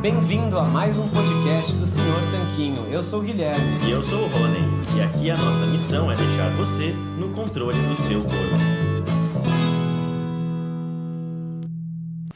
Bem-vindo a mais um podcast do Senhor Tanquinho. Eu sou o Guilherme. E eu sou o Rony. E aqui a nossa missão é deixar você no controle do seu corpo.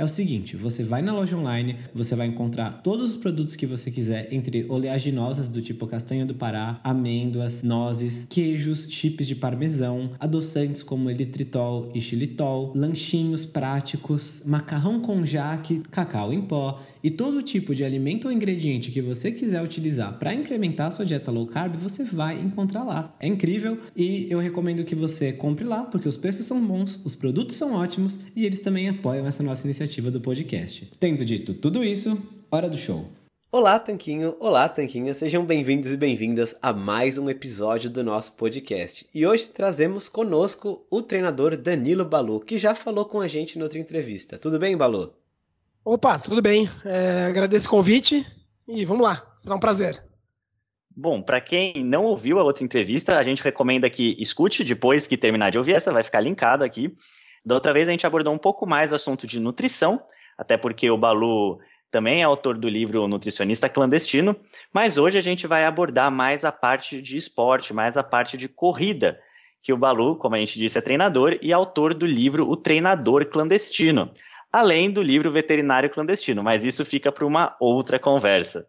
É o seguinte, você vai na loja online, você vai encontrar todos os produtos que você quiser, entre oleaginosas do tipo castanha do Pará, amêndoas, nozes, queijos, chips de parmesão, adoçantes como elitritol e xilitol, lanchinhos práticos, macarrão com jaque, cacau em pó e todo tipo de alimento ou ingrediente que você quiser utilizar para incrementar a sua dieta low carb, você vai encontrar lá. É incrível e eu recomendo que você compre lá porque os preços são bons, os produtos são ótimos e eles também apoiam essa nossa iniciativa do podcast. Tendo dito tudo isso, hora do show. Olá, Tanquinho! Olá, Tanquinha! Sejam bem-vindos e bem-vindas a mais um episódio do nosso podcast. E hoje trazemos conosco o treinador Danilo Balu, que já falou com a gente em outra entrevista. Tudo bem, Balu? Opa, tudo bem. É, agradeço o convite e vamos lá, será um prazer. Bom, para quem não ouviu a outra entrevista, a gente recomenda que escute depois que terminar de ouvir essa, vai ficar linkado aqui. Da outra vez a gente abordou um pouco mais o assunto de nutrição, até porque o Balu também é autor do livro Nutricionista Clandestino, mas hoje a gente vai abordar mais a parte de esporte, mais a parte de corrida, que o Balu, como a gente disse, é treinador e autor do livro O Treinador Clandestino, além do livro Veterinário Clandestino, mas isso fica para uma outra conversa.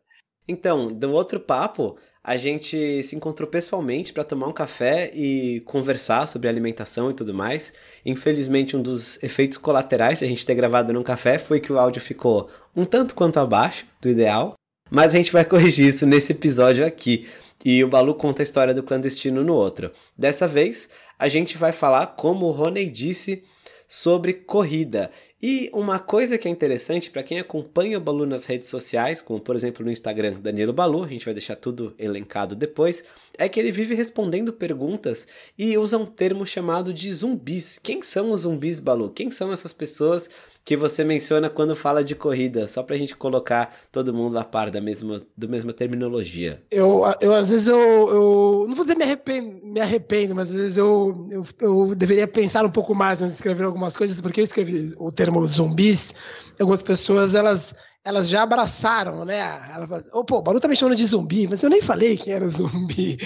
Então, do outro papo, a gente se encontrou pessoalmente para tomar um café e conversar sobre alimentação e tudo mais. Infelizmente, um dos efeitos colaterais de a gente ter gravado num café foi que o áudio ficou um tanto quanto abaixo do ideal, mas a gente vai corrigir isso nesse episódio aqui. E o Balu conta a história do clandestino no outro. Dessa vez, a gente vai falar, como o Rony disse, sobre corrida. E uma coisa que é interessante para quem acompanha o Balu nas redes sociais, como por exemplo no Instagram Danilo Balu, a gente vai deixar tudo elencado depois, é que ele vive respondendo perguntas e usa um termo chamado de zumbis. Quem são os zumbis, Balu? Quem são essas pessoas que você menciona quando fala de corrida, só pra gente colocar todo mundo a par da mesma, da mesma terminologia. Eu, eu às vezes eu, eu não vou dizer me arrependo, me arrependo, mas às vezes eu, eu, eu deveria pensar um pouco mais antes de escrever algumas coisas, porque eu escrevi o termo zumbis, algumas pessoas elas elas já abraçaram, né? Ela oh, pô, o Baru tá me chamando de zumbi, mas eu nem falei que era zumbi.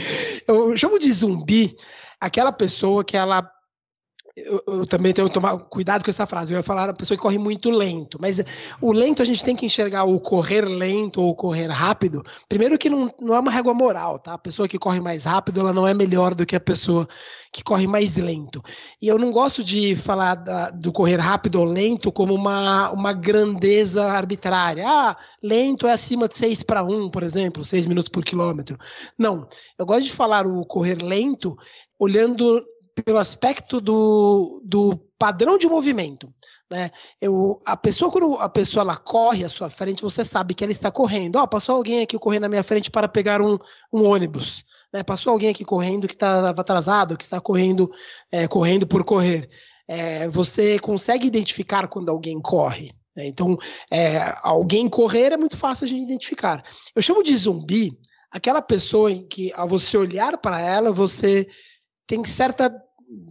Eu chamo de zumbi aquela pessoa que ela eu, eu, também tenho que tomar cuidado com essa frase. Eu ia falar a pessoa que corre muito lento, mas o lento a gente tem que enxergar o correr lento ou correr rápido. Primeiro que não, não é uma régua moral, tá? A pessoa que corre mais rápido, ela não é melhor do que a pessoa que corre mais lento. E eu não gosto de falar da, do correr rápido ou lento como uma, uma grandeza arbitrária. Ah, lento é acima de 6 para 1, por exemplo, 6 minutos por quilômetro. Não, eu gosto de falar o correr lento olhando pelo aspecto do, do padrão de movimento. Né? Eu, a pessoa, quando a pessoa ela corre à sua frente, você sabe que ela está correndo. Oh, passou alguém aqui correndo na minha frente para pegar um, um ônibus. Né? Passou alguém aqui correndo que estava atrasado, que está correndo, é, correndo por correr. é, você consegue identificar quando alguém corre. Né? Então, é, alguém correr é muito fácil gente identificar. Eu chamo de zumbi aquela pessoa em que, ao você olhar para ela, você tem certa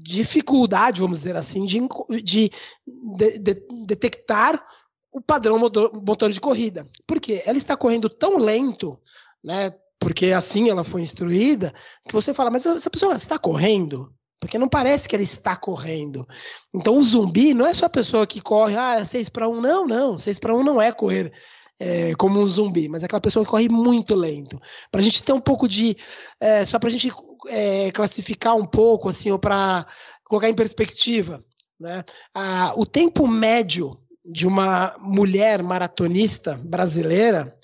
dificuldade, vamos dizer assim, de, de, de, de detectar o padrão motor, motor de corrida. Por quê? Ela está correndo tão lento, né? Porque assim ela foi instruída, que você fala, mas essa pessoa está correndo? Porque não parece que ela está correndo. Então o zumbi não é só a pessoa que corre, ah, é 6 para 1. Não, não. 6 para 1 não é correr é, como um zumbi, mas é aquela pessoa que corre muito lento. Para a gente ter um pouco de. É, só para a gente é, classificar um pouco, assim, ou para colocar em perspectiva. Né? Ah, o tempo médio de uma mulher maratonista brasileira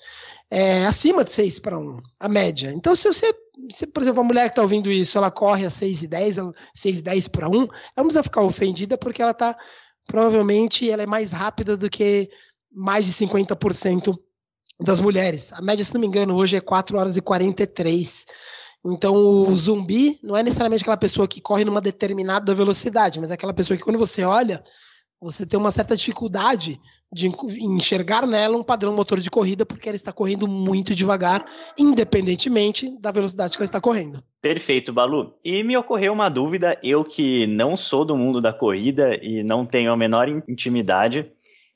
é acima de 6 para 1, a média. Então, se você, se, por exemplo, a mulher que está ouvindo isso, ela corre a 6 e 10, 6 e 10 para 1, ela não precisa ficar ofendida porque ela está, provavelmente, ela é mais rápida do que mais de 50% das mulheres. A média, se não me engano, hoje é 4 horas e 43. Então, o zumbi não é necessariamente aquela pessoa que corre numa determinada velocidade, mas é aquela pessoa que, quando você olha, você tem uma certa dificuldade de enxergar nela um padrão motor de corrida, porque ela está correndo muito devagar, independentemente da velocidade que ela está correndo. Perfeito, Balu. E me ocorreu uma dúvida, eu que não sou do mundo da corrida e não tenho a menor intimidade,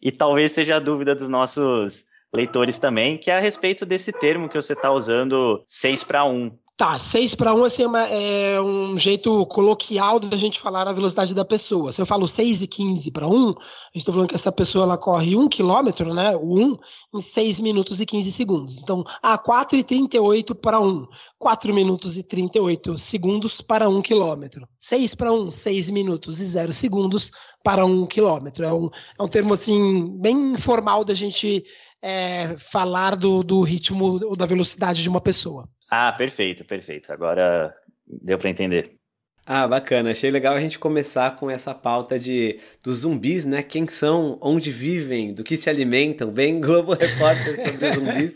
e talvez seja a dúvida dos nossos leitores também, que é a respeito desse termo que você está usando 6 para 1. Tá, 6 para 1 assim, é, é, um jeito coloquial da gente falar a velocidade da pessoa. Se eu falo 6 e 15 para 1, estou falando que essa pessoa ela corre 1 km, né? O 1 em 6 minutos e 15 segundos. Então, ah, 4 e 38 para 1. 4 minutos e 38 segundos para 1 km. 6 para 1, 6 minutos e 0 segundos para 1 km. É um, é um termo assim bem informal da gente é, falar do, do ritmo ou da velocidade de uma pessoa. Ah, perfeito, perfeito. Agora deu para entender. Ah, bacana. Achei legal a gente começar com essa pauta de dos zumbis, né? Quem são, onde vivem, do que se alimentam. Bem Globo Repórter sobre zumbis.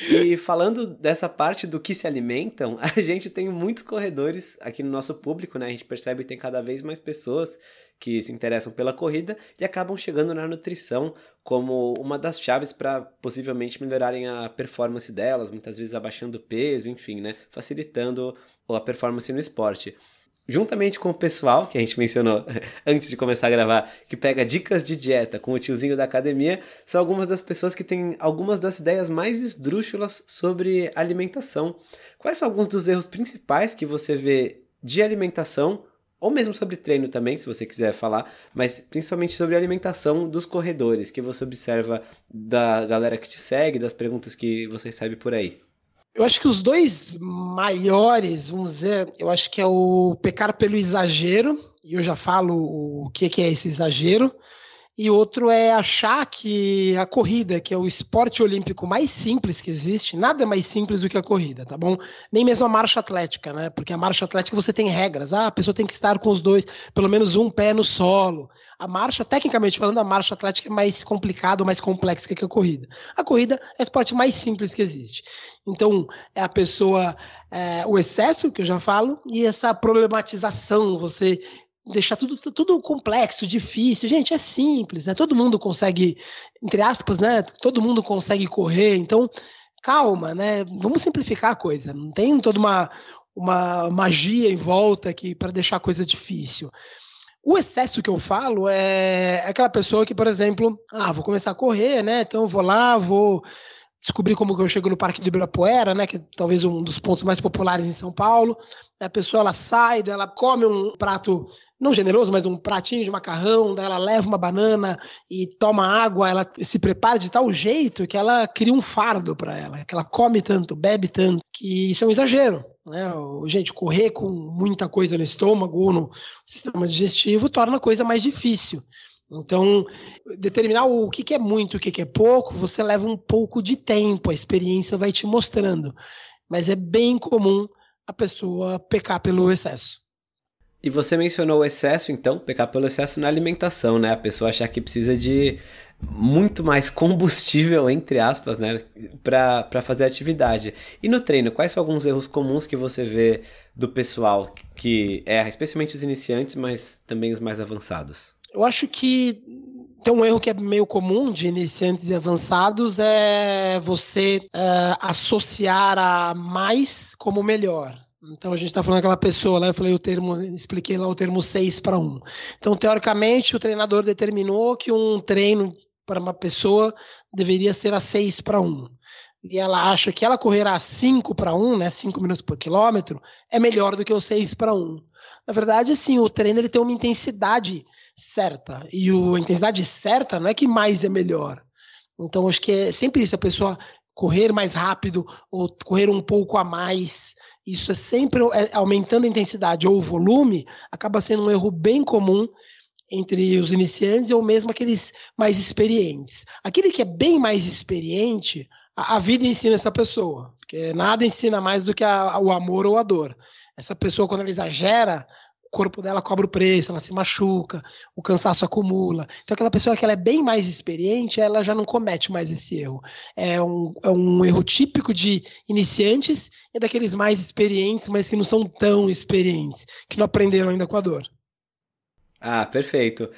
E falando dessa parte do que se alimentam, a gente tem muitos corredores aqui no nosso público, né? A gente percebe que tem cada vez mais pessoas que se interessam pela corrida e acabam chegando na nutrição como uma das chaves para possivelmente melhorarem a performance delas, muitas vezes abaixando o peso, enfim, né, facilitando a performance no esporte. Juntamente com o pessoal que a gente mencionou antes de começar a gravar, que pega dicas de dieta com o tiozinho da academia, são algumas das pessoas que têm algumas das ideias mais esdrúxulas sobre alimentação. Quais são alguns dos erros principais que você vê de alimentação ou mesmo sobre treino também, se você quiser falar, mas principalmente sobre a alimentação dos corredores, que você observa da galera que te segue, das perguntas que você recebe por aí. Eu acho que os dois maiores, vamos dizer, eu acho que é o pecar pelo exagero, e eu já falo o que é esse exagero, e outro é achar que a corrida, que é o esporte olímpico mais simples que existe, nada é mais simples do que a corrida, tá bom? Nem mesmo a marcha atlética, né? Porque a marcha atlética você tem regras. Ah, a pessoa tem que estar com os dois, pelo menos um pé no solo. A marcha, tecnicamente falando, a marcha atlética é mais complicada, mais complexa que a corrida. A corrida é o esporte mais simples que existe. Então, é a pessoa, é, o excesso, que eu já falo, e essa problematização, você deixar tudo, tudo complexo, difícil. Gente, é simples, né? Todo mundo consegue, entre aspas, né? Todo mundo consegue correr. Então, calma, né? Vamos simplificar a coisa. Não tem toda uma, uma magia em volta aqui para deixar a coisa difícil. O excesso que eu falo é aquela pessoa que, por exemplo, ah, vou começar a correr, né? Então vou lá, vou descobrir como que eu chego no Parque do Ibirapuera, né, que é talvez um dos pontos mais populares em São Paulo. A pessoa ela sai, ela come um prato não generoso, mas um pratinho de macarrão, daí ela leva uma banana e toma água, ela se prepara de tal jeito que ela cria um fardo para ela, que ela come tanto, bebe tanto, que isso é um exagero. Né? Gente, correr com muita coisa no estômago ou no sistema digestivo torna a coisa mais difícil. Então, determinar o que, é muito e o que, é pouco, você leva um pouco de tempo, a experiência vai te mostrando. Mas é bem comum a pessoa pecar pelo excesso. E você mencionou o excesso, então, pecar pelo excesso na alimentação, né? A pessoa achar que precisa de muito mais combustível, entre aspas, né, para fazer atividade. E no treino, quais são alguns erros comuns que você vê do pessoal que erra, especialmente os iniciantes, mas também os mais avançados? Eu acho que tem um erro que é meio comum de iniciantes e avançados é você é, associar a mais como melhor. Então a gente está falando aquela pessoa lá, eu falei o termo, expliquei lá o termo 6 para 1. Então, teoricamente, o treinador determinou que um treino para uma pessoa deveria ser a 6 para 1. E ela acha que ela correr a 5 para 1, né, 5 minutos por quilômetro, é melhor do que o 6 para 1. Na verdade, assim, o treino ele tem uma intensidade certa. E o, a intensidade certa não é que mais é melhor. Então, acho que é sempre isso, a pessoa correr mais rápido ou correr um pouco a mais. Isso é sempre é, aumentando a intensidade ou o volume, acaba sendo um erro bem comum entre os iniciantes ou mesmo aqueles mais experientes. Aquele que é bem mais experiente, a, a vida ensina essa pessoa, porque nada ensina mais do que a, o amor ou a dor. Essa pessoa, quando ela exagera, o corpo dela cobra o preço, ela se machuca, o cansaço acumula. Então, aquela pessoa que ela é bem mais experiente, ela já não comete mais esse erro. É um, é um erro típico de iniciantes e daqueles mais experientes, mas que não são tão experientes, que não aprenderam ainda com a dor. Ah, perfeito.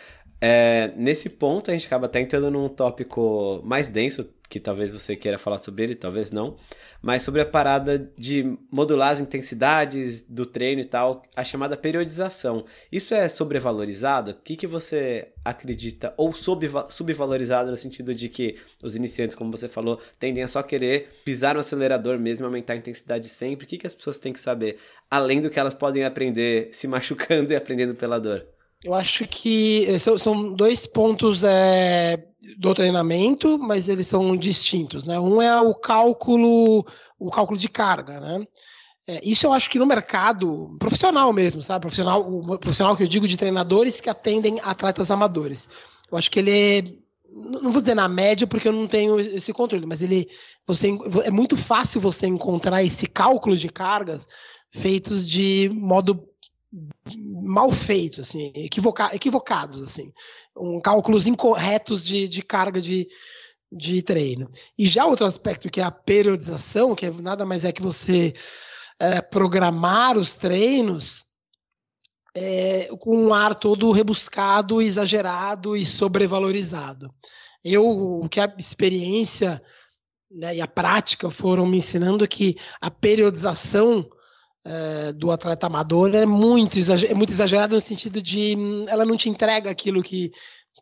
É, nesse ponto, a gente acaba até entrando num tópico mais denso, que talvez você queira falar sobre ele, talvez não, mas sobre a parada de modular as intensidades do treino e tal, a chamada periodização. Isso é sobrevalorizado? O que, que você acredita? Ou subvalorizado no sentido de que os iniciantes, como você falou, tendem a só querer pisar no acelerador mesmo, aumentar a intensidade sempre? O que, que as pessoas têm que saber? Além do que elas podem aprender se machucando e aprendendo pela dor. Eu acho que eh, são, são dois pontos é, do treinamento, mas eles são distintos. Né? Um é o cálculo, o cálculo de carga. Né? É, isso eu acho que no mercado profissional mesmo, sabe? Profissional, o profissional que eu digo de treinadores que atendem atletas amadores. Eu acho que ele é, não vou dizer na média porque eu não tenho esse controle, mas ele você é muito fácil você encontrar esse cálculo de cargas feitos de modo mal feito, assim, equivoca equivocados, assim, um cálculos incorretos de, de carga de, de treino. E já outro aspecto que é a periodização, que é, nada mais é que você é, programar os treinos é, com um ar todo rebuscado, exagerado e sobrevalorizado. Eu, o que a experiência né, e a prática foram me ensinando que a periodização é, do atleta amador é muito, é muito no sentido de hum, ela não te entrega aquilo que,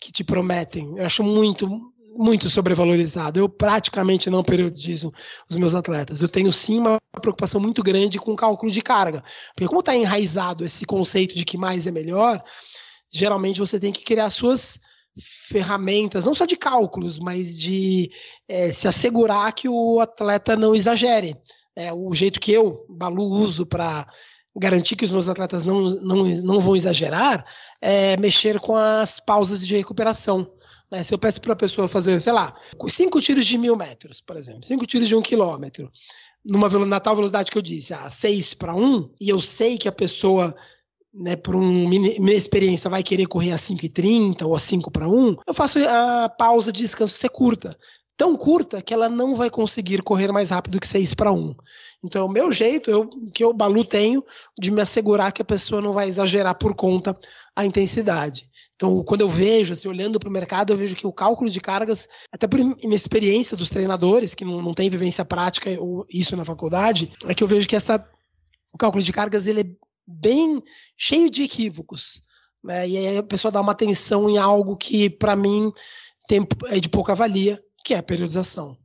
que te prometem. Eu acho muito, muito sobrevalorizado. Eu praticamente não periodizo os meus atletas. Eu tenho sim uma preocupação muito grande com o cálculo de carga. Porque como está enraizado esse conceito de que mais é melhor, geralmente você tem que criar suas ferramentas, não só de cálculos, mas de é, se assegurar que o atleta não exagere é, o jeito que eu, Balu, uso para garantir que os meus atletas não, não, não vão exagerar é mexer com as pausas de recuperação. Né? Se eu peço para a pessoa fazer, sei lá, cinco tiros de mil metros, por exemplo, cinco tiros de um quilômetro, numa na tal velocidade que eu disse, a seis para um, e eu sei que a pessoa né, por um, minha experiência, vai querer correr a 5,30 ou a 5 para 1, eu faço a pausa de descanso ser curta tão curta que ela não vai conseguir correr mais rápido que 6 para 1. Então, o meu jeito, eu, que eu, Balu, tenho de me assegurar que a pessoa não vai exagerar por conta a intensidade. Então, quando eu vejo, assim, olhando para o mercado, eu vejo que o cálculo de cargas, até por minha experiência dos treinadores, que não, não tem vivência prática ou isso na faculdade, é que eu vejo que essa, o cálculo de cargas ele é bem cheio de equívocos. Né? E aí a pessoa dá uma atenção em algo que, para mim, tem, é de pouca valia, que é a periodização.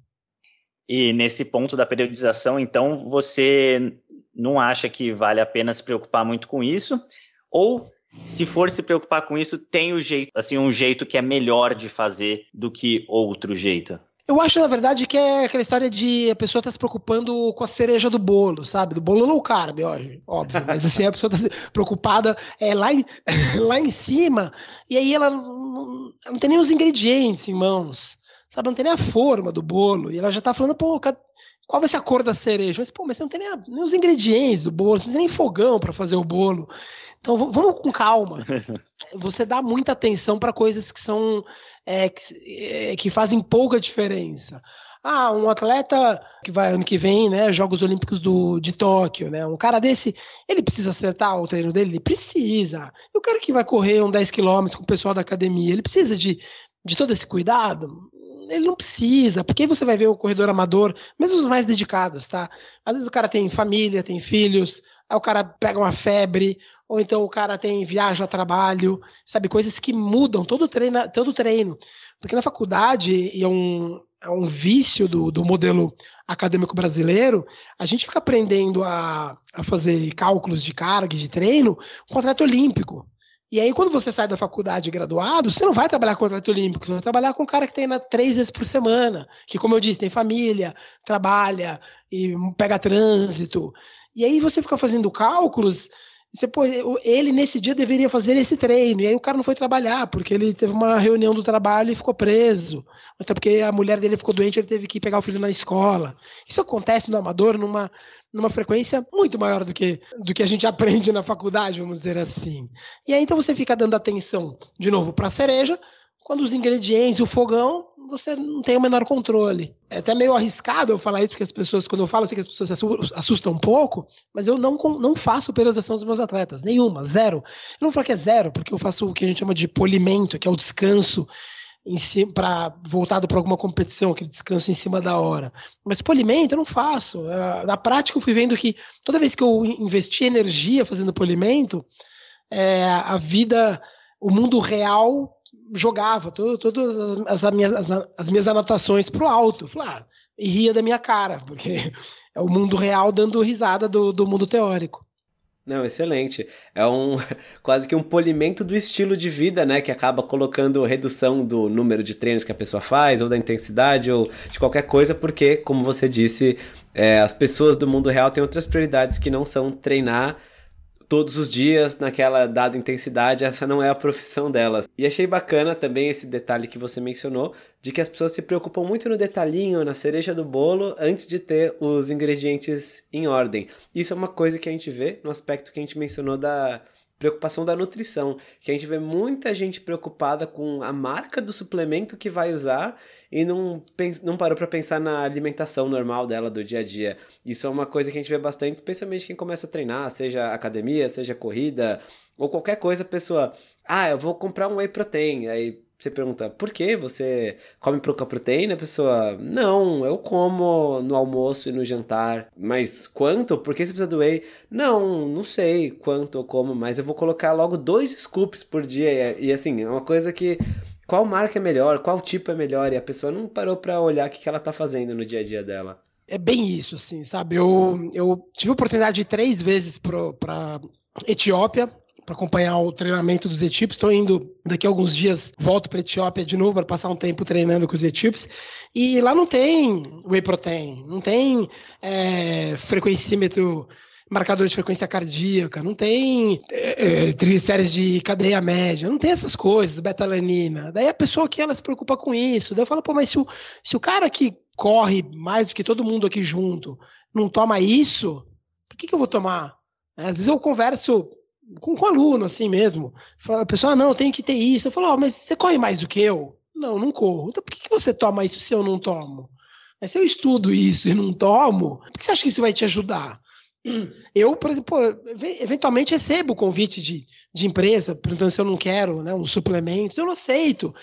E nesse ponto da periodização, então, você não acha que vale a pena se preocupar muito com isso? Ou se for se preocupar com isso, tem o jeito, assim, um jeito que é melhor de fazer do que outro jeito? Eu acho, na verdade, que é aquela história de a pessoa tá se preocupando com a cereja do bolo, sabe? Do bolo low carb, óbvio. Mas assim, a pessoa tá preocupada é, lá, em, lá em cima, e aí ela não, ela não tem nem os ingredientes em mãos sabe? Não tem nem a forma do bolo. E ela já tá falando, pô, qual vai ser a cor da cereja? Mas, pô, mas você não tem nem, a, nem os ingredientes do bolo, você não tem nem fogão para fazer o bolo. Então vamos com calma. você dá muita atenção para coisas que são é, que, é, que fazem pouca diferença. Ah, um atleta que vai ano que vem, né, Jogos Olímpicos do, de Tóquio, né? Um cara desse, ele precisa acertar o treino dele? Ele precisa. E o cara que vai correr um 10 km com o pessoal da academia, ele precisa de, de todo esse cuidado? Ele não precisa, porque você vai ver o corredor amador, mesmo os mais dedicados, tá? Às vezes o cara tem família, tem filhos, aí o cara pega uma febre, ou então o cara tem viagem a trabalho, sabe? Coisas que mudam todo treino, todo treino. Porque na faculdade, e é um, é um vício do, do modelo acadêmico brasileiro, a gente fica aprendendo a, a fazer cálculos de carga, de treino, com atleta olímpico. E aí, quando você sai da faculdade graduado, você não vai trabalhar com atleta olímpico, você vai trabalhar com um cara que treina três vezes por semana, que, como eu disse, tem família, trabalha e pega trânsito. E aí você fica fazendo cálculos você, pô, ele nesse dia deveria fazer esse treino, e aí o cara não foi trabalhar, porque ele teve uma reunião do trabalho e ficou preso. Até porque a mulher dele ficou doente, ele teve que pegar o filho na escola. Isso acontece no amador numa, numa frequência muito maior do que, do que a gente aprende na faculdade, vamos dizer assim. E aí então você fica dando atenção, de novo, para a cereja, quando os ingredientes e o fogão, você não tem o menor controle. É até meio arriscado eu falar isso, porque as pessoas, quando eu falo, eu sei que as pessoas se assustam um pouco, mas eu não, não faço periodização dos meus atletas, nenhuma, zero. Eu não falar que é zero, porque eu faço o que a gente chama de polimento, que é o descanso si, para voltado para alguma competição, aquele descanso em cima da hora. Mas polimento eu não faço. É, na prática eu fui vendo que toda vez que eu investi energia fazendo polimento, é, a vida, o mundo real jogava todas as, as, minhas, as, as minhas anotações pro alto. Falei, ah, e ria da minha cara, porque é o mundo real dando risada do, do mundo teórico. Não, excelente. É um quase que um polimento do estilo de vida, né? Que acaba colocando redução do número de treinos que a pessoa faz, ou da intensidade, ou de qualquer coisa, porque, como você disse, é, as pessoas do mundo real têm outras prioridades que não são treinar todos os dias naquela dada intensidade, essa não é a profissão delas. E achei bacana também esse detalhe que você mencionou, de que as pessoas se preocupam muito no detalhinho, na cereja do bolo, antes de ter os ingredientes em ordem. Isso é uma coisa que a gente vê no aspecto que a gente mencionou da preocupação da nutrição, que a gente vê muita gente preocupada com a marca do suplemento que vai usar e não, não parou para pensar na alimentação normal dela do dia a dia. Isso é uma coisa que a gente vê bastante, especialmente quem começa a treinar, seja academia, seja corrida, ou qualquer coisa, pessoa, ah, eu vou comprar um whey protein, aí você pergunta, por que você come pouca proteína? A pessoa, não, eu como no almoço e no jantar. Mas quanto? Por que você precisa do whey? Não, não sei quanto eu como, mas eu vou colocar logo dois scoops por dia. E, e assim, é uma coisa que. Qual marca é melhor? Qual tipo é melhor? E a pessoa não parou para olhar o que ela tá fazendo no dia a dia dela. É bem isso, assim, sabe? Eu, eu tive a oportunidade de ir três vezes para Etiópia para acompanhar o treinamento dos equipes. Estou indo daqui a alguns dias, volto para a Etiópia de novo para passar um tempo treinando com os equipes. E lá não tem whey protein, não tem é, frequencímetro marcador de frequência cardíaca, não tem é, é, triglicérides de cadeia média, não tem essas coisas, betalanina. Daí a pessoa que ela se preocupa com isso, daí eu falo, pô, mas se o, se o cara que corre mais do que todo mundo aqui junto não toma isso, por que, que eu vou tomar? Às vezes eu converso com, com aluno, assim mesmo. A pessoa, ah, não, tem que ter isso. Eu falo, oh, mas você corre mais do que eu? Não, não corro. Então por que, que você toma isso se eu não tomo? Mas se eu estudo isso e não tomo, por que você acha que isso vai te ajudar? Eu, por exemplo, eventualmente recebo convite de, de empresa perguntando se eu não quero né, um suplemento, eu não aceito.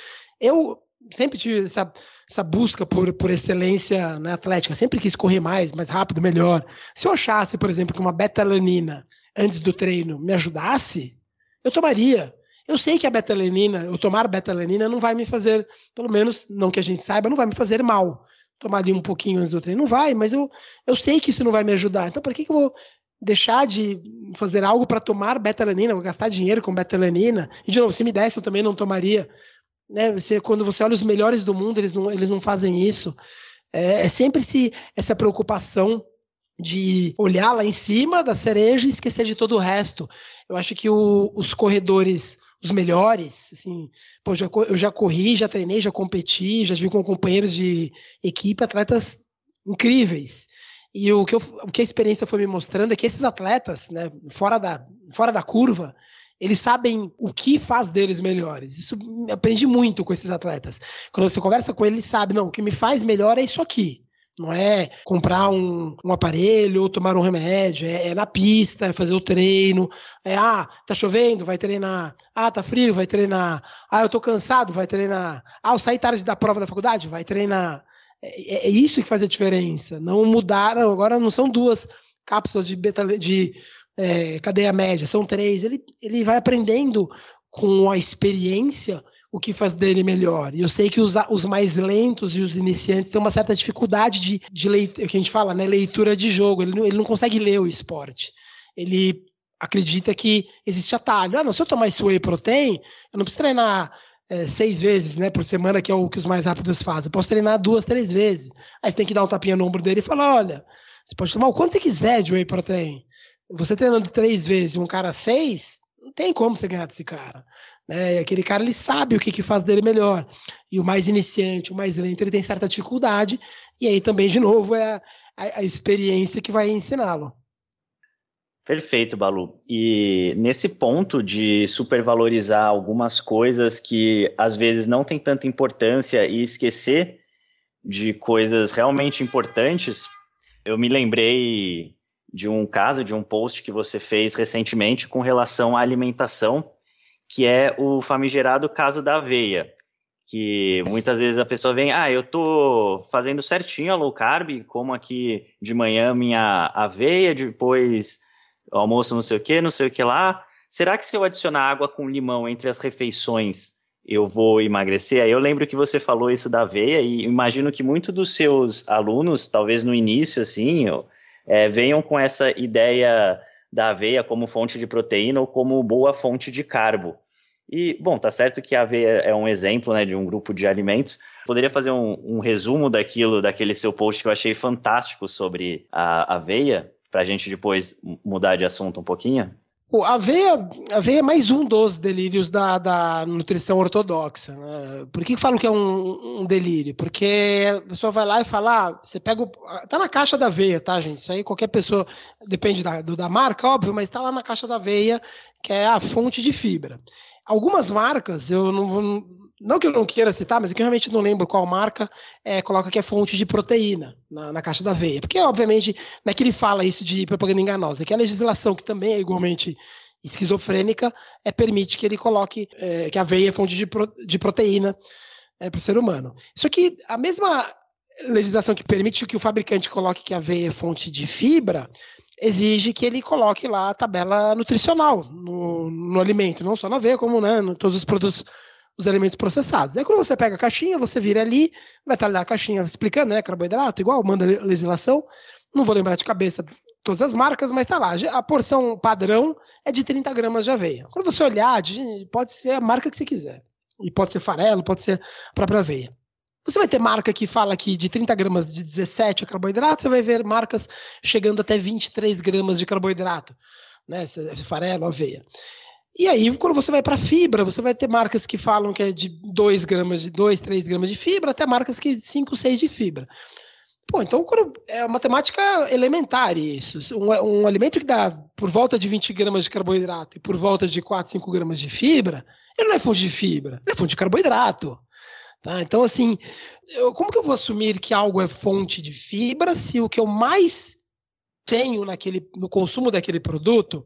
Eu sempre tive essa, essa busca por, por excelência na atlética, sempre quis correr mais, mais rápido, melhor. Se eu achasse, por exemplo, que uma betalanina antes do treino me ajudasse, eu tomaria. Eu sei que a betalanina, eu tomar betalanina não vai me fazer, pelo menos não que a gente saiba, não vai me fazer mal. Tomar ali um pouquinho antes do treino, não vai, mas eu, eu sei que isso não vai me ajudar. Então, por que, que eu vou deixar de fazer algo para tomar betalanina, vou gastar dinheiro com betalanina? E, de novo, se me desse, eu também não tomaria. Né? Você, quando você olha os melhores do mundo, eles não, eles não fazem isso. É, é sempre esse, essa preocupação de olhar lá em cima da cereja e esquecer de todo o resto. Eu acho que o, os corredores, os melhores, assim, pô, já, eu já corri, já treinei, já competi, já tive com companheiros de equipe, atletas incríveis. E o que, eu, o que a experiência foi me mostrando é que esses atletas, né, fora da, fora da curva, eles sabem o que faz deles melhores. Isso aprendi muito com esses atletas. Quando você conversa com eles, sabe, não, o que me faz melhor é isso aqui. Não é comprar um, um aparelho ou tomar um remédio, é, é, na pista, é fazer o treino. É, ah, tá chovendo, vai treinar. Ah, tá frio, vai treinar. Ah, eu tô cansado, vai treinar. Ah, eu saí tarde da prova da faculdade, vai treinar. É, é, é isso que faz a diferença. Não mudar, agora não são duas cápsulas de, beta, de é, cadeia média, são três. Ele, ele vai aprendendo com a experiência o que faz dele melhor. E eu sei que os, os mais lentos e os iniciantes têm uma certa dificuldade de, de leitura, que a gente fala, né, leitura de jogo. Ele não, ele não consegue ler o esporte. Ele acredita que existe atalho. Ah, não, se eu tomar esse whey protein, eu não preciso treinar é, seis vezes né, por semana, que é o que os mais rápidos fazem. Eu posso treinar duas, três vezes. Aí você tem que dar um tapinha no ombro dele e falar: olha, você pode tomar o quanto você quiser de whey protein. Você treinando três vezes e um cara seis, não tem como você ganhar desse cara. Né? E aquele cara ele sabe o que, que faz dele melhor. E o mais iniciante, o mais lento, ele tem certa dificuldade. E aí também, de novo, é a, a, a experiência que vai ensiná-lo. Perfeito, Balu. E nesse ponto de supervalorizar algumas coisas que às vezes não tem tanta importância e esquecer de coisas realmente importantes, eu me lembrei de um caso, de um post que você fez recentemente com relação à alimentação que é o famigerado caso da aveia, que muitas vezes a pessoa vem, ah, eu tô fazendo certinho a low carb, como aqui de manhã minha aveia, depois almoço não sei o que, não sei o que lá. Será que se eu adicionar água com limão entre as refeições eu vou emagrecer? Aí eu lembro que você falou isso da aveia e imagino que muitos dos seus alunos, talvez no início assim, é, venham com essa ideia da aveia como fonte de proteína ou como boa fonte de carbo. E, bom, tá certo que a aveia é um exemplo né, de um grupo de alimentos. Poderia fazer um, um resumo daquilo, daquele seu post que eu achei fantástico sobre a aveia, para a gente depois mudar de assunto um pouquinho? A aveia, a aveia é mais um dos delírios da, da nutrição ortodoxa. Né? Por que, falo que é um, um, delírio? Porque a pessoa vai lá e fala: ah, você pega. O, tá na caixa da aveia, tá, gente? Isso aí qualquer pessoa, depende da, do, da marca, óbvio, mas tá lá na caixa da aveia, que é a fonte de fibra. Algumas marcas, eu não vou. Não que eu não queira citar, mas é que eu realmente não lembro qual marca é, coloca que é fonte de proteína na, na, caixa da aveia. Porque, obviamente, não é que ele fala isso de propaganda enganosa, é que a legislação, que também é igualmente esquizofrênica, é, permite que ele coloque é, que a aveia é fonte de, pro, de proteína é, para o ser humano. Isso aqui, a mesma legislação que permite que o fabricante coloque que a aveia é fonte de fibra, exige que ele coloque lá a tabela nutricional no, no alimento, não só na aveia, como né, em todos os produtos, os alimentos processados. Aí quando você pega a caixinha, você vira ali, vai estar lá a caixinha explicando, né, carboidrato, igual, manda legislação, não vou lembrar de cabeça todas as marcas, mas está lá, a porção padrão é de 30 gramas de aveia. Quando você olhar, pode ser a marca que você quiser, e pode ser farelo, pode ser a própria aveia. Você vai ter marca que fala que de 30 gramas de 17 é carboidrato, você vai ver marcas chegando até 23 gramas de carboidrato, né? Farelo, aveia. E aí, quando você vai para fibra, você vai ter marcas que falam que é de 2 gramas, de 2, 3 gramas de fibra, até marcas que 5, 6 de fibra. Pô, então é uma matemática elementar isso. Um, um, alimento que dá por volta de 20 gramas de carboidrato e por volta de 4, 5 gramas de fibra, ele não é fonte de fibra, ele é fonte de carboidrato. Tá? Então, assim, eu, como que eu vou assumir que algo é fonte de fibra se o que eu mais tenho naquele, no consumo daquele produto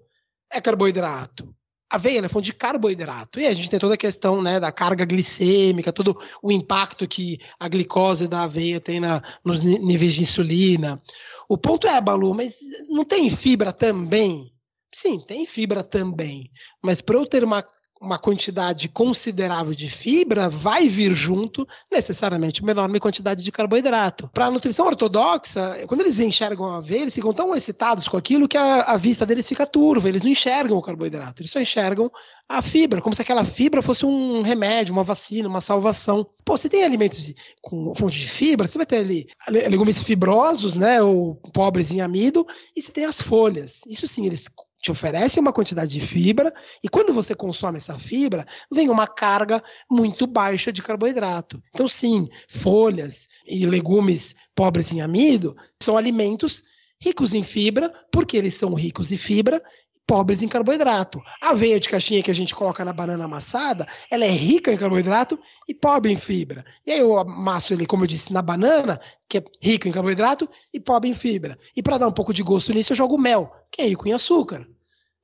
é carboidrato? Aveia é fonte de carboidrato. E a gente tem toda a questão né, da carga glicêmica, todo o impacto que a glicose da aveia tem na, nos níveis de insulina. O ponto é, Balu, mas não tem fibra também? Sim, tem fibra também. Mas para eu ter uma uma quantidade considerável de fibra, vai vir junto necessariamente uma enorme quantidade de carboidrato. Para a nutrição ortodoxa, quando eles enxergam a aveia, eles ficam tão excitados com aquilo que a, a, vista deles fica turva, eles não enxergam o carboidrato, eles só enxergam a fibra, como se aquela fibra fosse um remédio, uma vacina, uma salvação. Pô, você tem alimentos com fonte de fibra, você vai ter ali legumes fibrosos, né, ou pobres em amido, e você tem as folhas. Isso sim, eles te oferece uma quantidade de fibra e quando você consome essa fibra, vem uma carga muito baixa de carboidrato. Então, sim, folhas e legumes pobres em amido são alimentos ricos em fibra, porque eles são ricos em fibra, pobres em carboidrato. A aveia de caixinha que a gente coloca na banana amassada, ela é rica em carboidrato e pobre em fibra. E aí eu amasso ele, como eu disse, na banana, que é rico em carboidrato e pobre em fibra. E para dar um pouco de gosto nisso, eu jogo mel, que é rico em açúcar.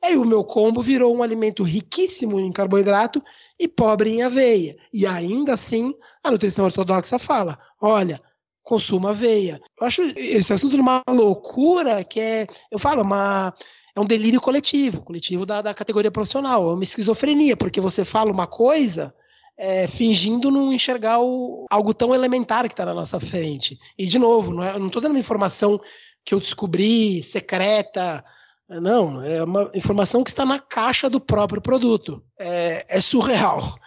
Aí o meu combo virou um alimento riquíssimo em carboidrato e pobre em aveia. E ainda assim, a nutrição ortodoxa fala: olha, consuma aveia. Eu acho esse assunto uma loucura que é, eu falo, uma, é um delírio coletivo, coletivo da, da categoria profissional, é uma esquizofrenia, porque você fala uma coisa é, fingindo não enxergar o, algo tão elementar que está na nossa frente. E, de novo, não estou é, dando uma informação que eu descobri secreta, não, é uma informação que está na caixa do próprio produto. É, é surreal.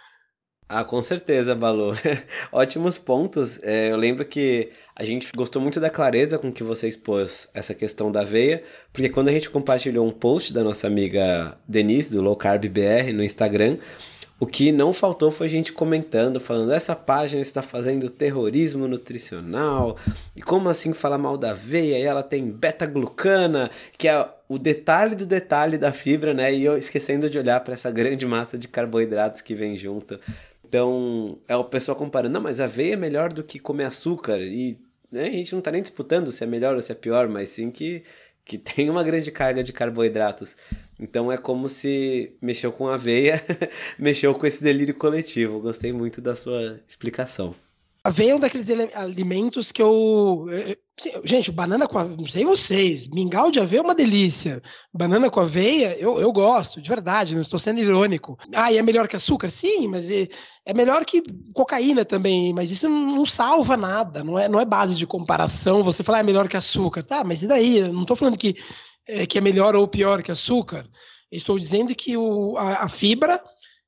Ah, com certeza, Balu. Ótimos pontos. É, eu lembro que a gente gostou muito da clareza com que você expôs essa questão da aveia, porque quando a gente compartilhou um post da nossa amiga Denise, do Low Carb BR, no Instagram, o que não faltou foi gente comentando, falando essa página está fazendo terrorismo nutricional, e como assim falar mal da aveia, e ela tem beta-glucana, que é o detalhe do detalhe da fibra, né? E eu esquecendo de olhar para essa grande massa de carboidratos que vem junto. Então, é o pessoal comparando, não, mas aveia é melhor do que comer açúcar, e né, a gente não está nem disputando se é melhor ou se é pior, mas sim que, que tem uma grande carga de carboidratos. Então é como se mexeu com aveia, mexeu com esse delírio coletivo. Gostei muito da sua explicação. Aveia é um daqueles alimentos que eu. Gente, banana com aveia, não sei vocês, mingau de aveia é uma delícia. Banana com aveia, eu, eu gosto, de verdade, não estou sendo irônico. Ah, e é melhor que açúcar? Sim, mas é, é melhor que cocaína também, mas isso não, não, salva nada, não é, não é base de comparação. Você falar ah, é melhor que açúcar, tá, mas e daí? Eu não estou falando que é, que é melhor ou pior que açúcar. Estou dizendo que o, a, a fibra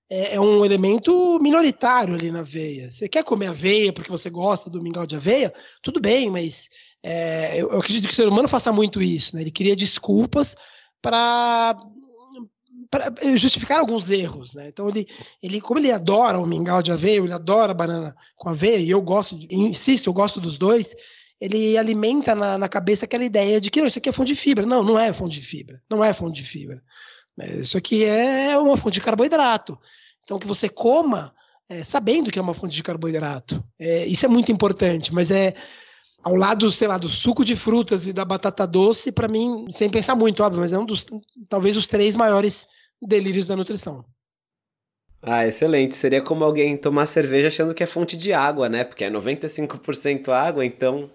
é, é, um elemento minoritário ali na aveia. Você quer comer aveia porque você gosta do mingau de aveia? Tudo bem, mas é, eu, eu, acredito que o ser humano faça muito isso. Né? Ele cria desculpas para justificar alguns erros, né? Então ele, ele, como ele adora o mingau de aveia, ele adora a banana com aveia, e eu gosto, insisto, eu gosto dos dois ele alimenta na, na, cabeça aquela ideia de que não, isso aqui é fonte de fibra. Não, não é fonte de fibra. Não é fonte de fibra. É, isso aqui é uma fonte de carboidrato. Então, que você coma é, sabendo que é uma fonte de carboidrato. É, isso é muito importante, mas é ao lado, sei lá, do suco de frutas e da batata doce, para mim, sem pensar muito, óbvio, mas é um dos, talvez, os três maiores delírios da nutrição. Ah, excelente. Seria como alguém tomar cerveja achando que é fonte de água, né? Porque é 95% água, então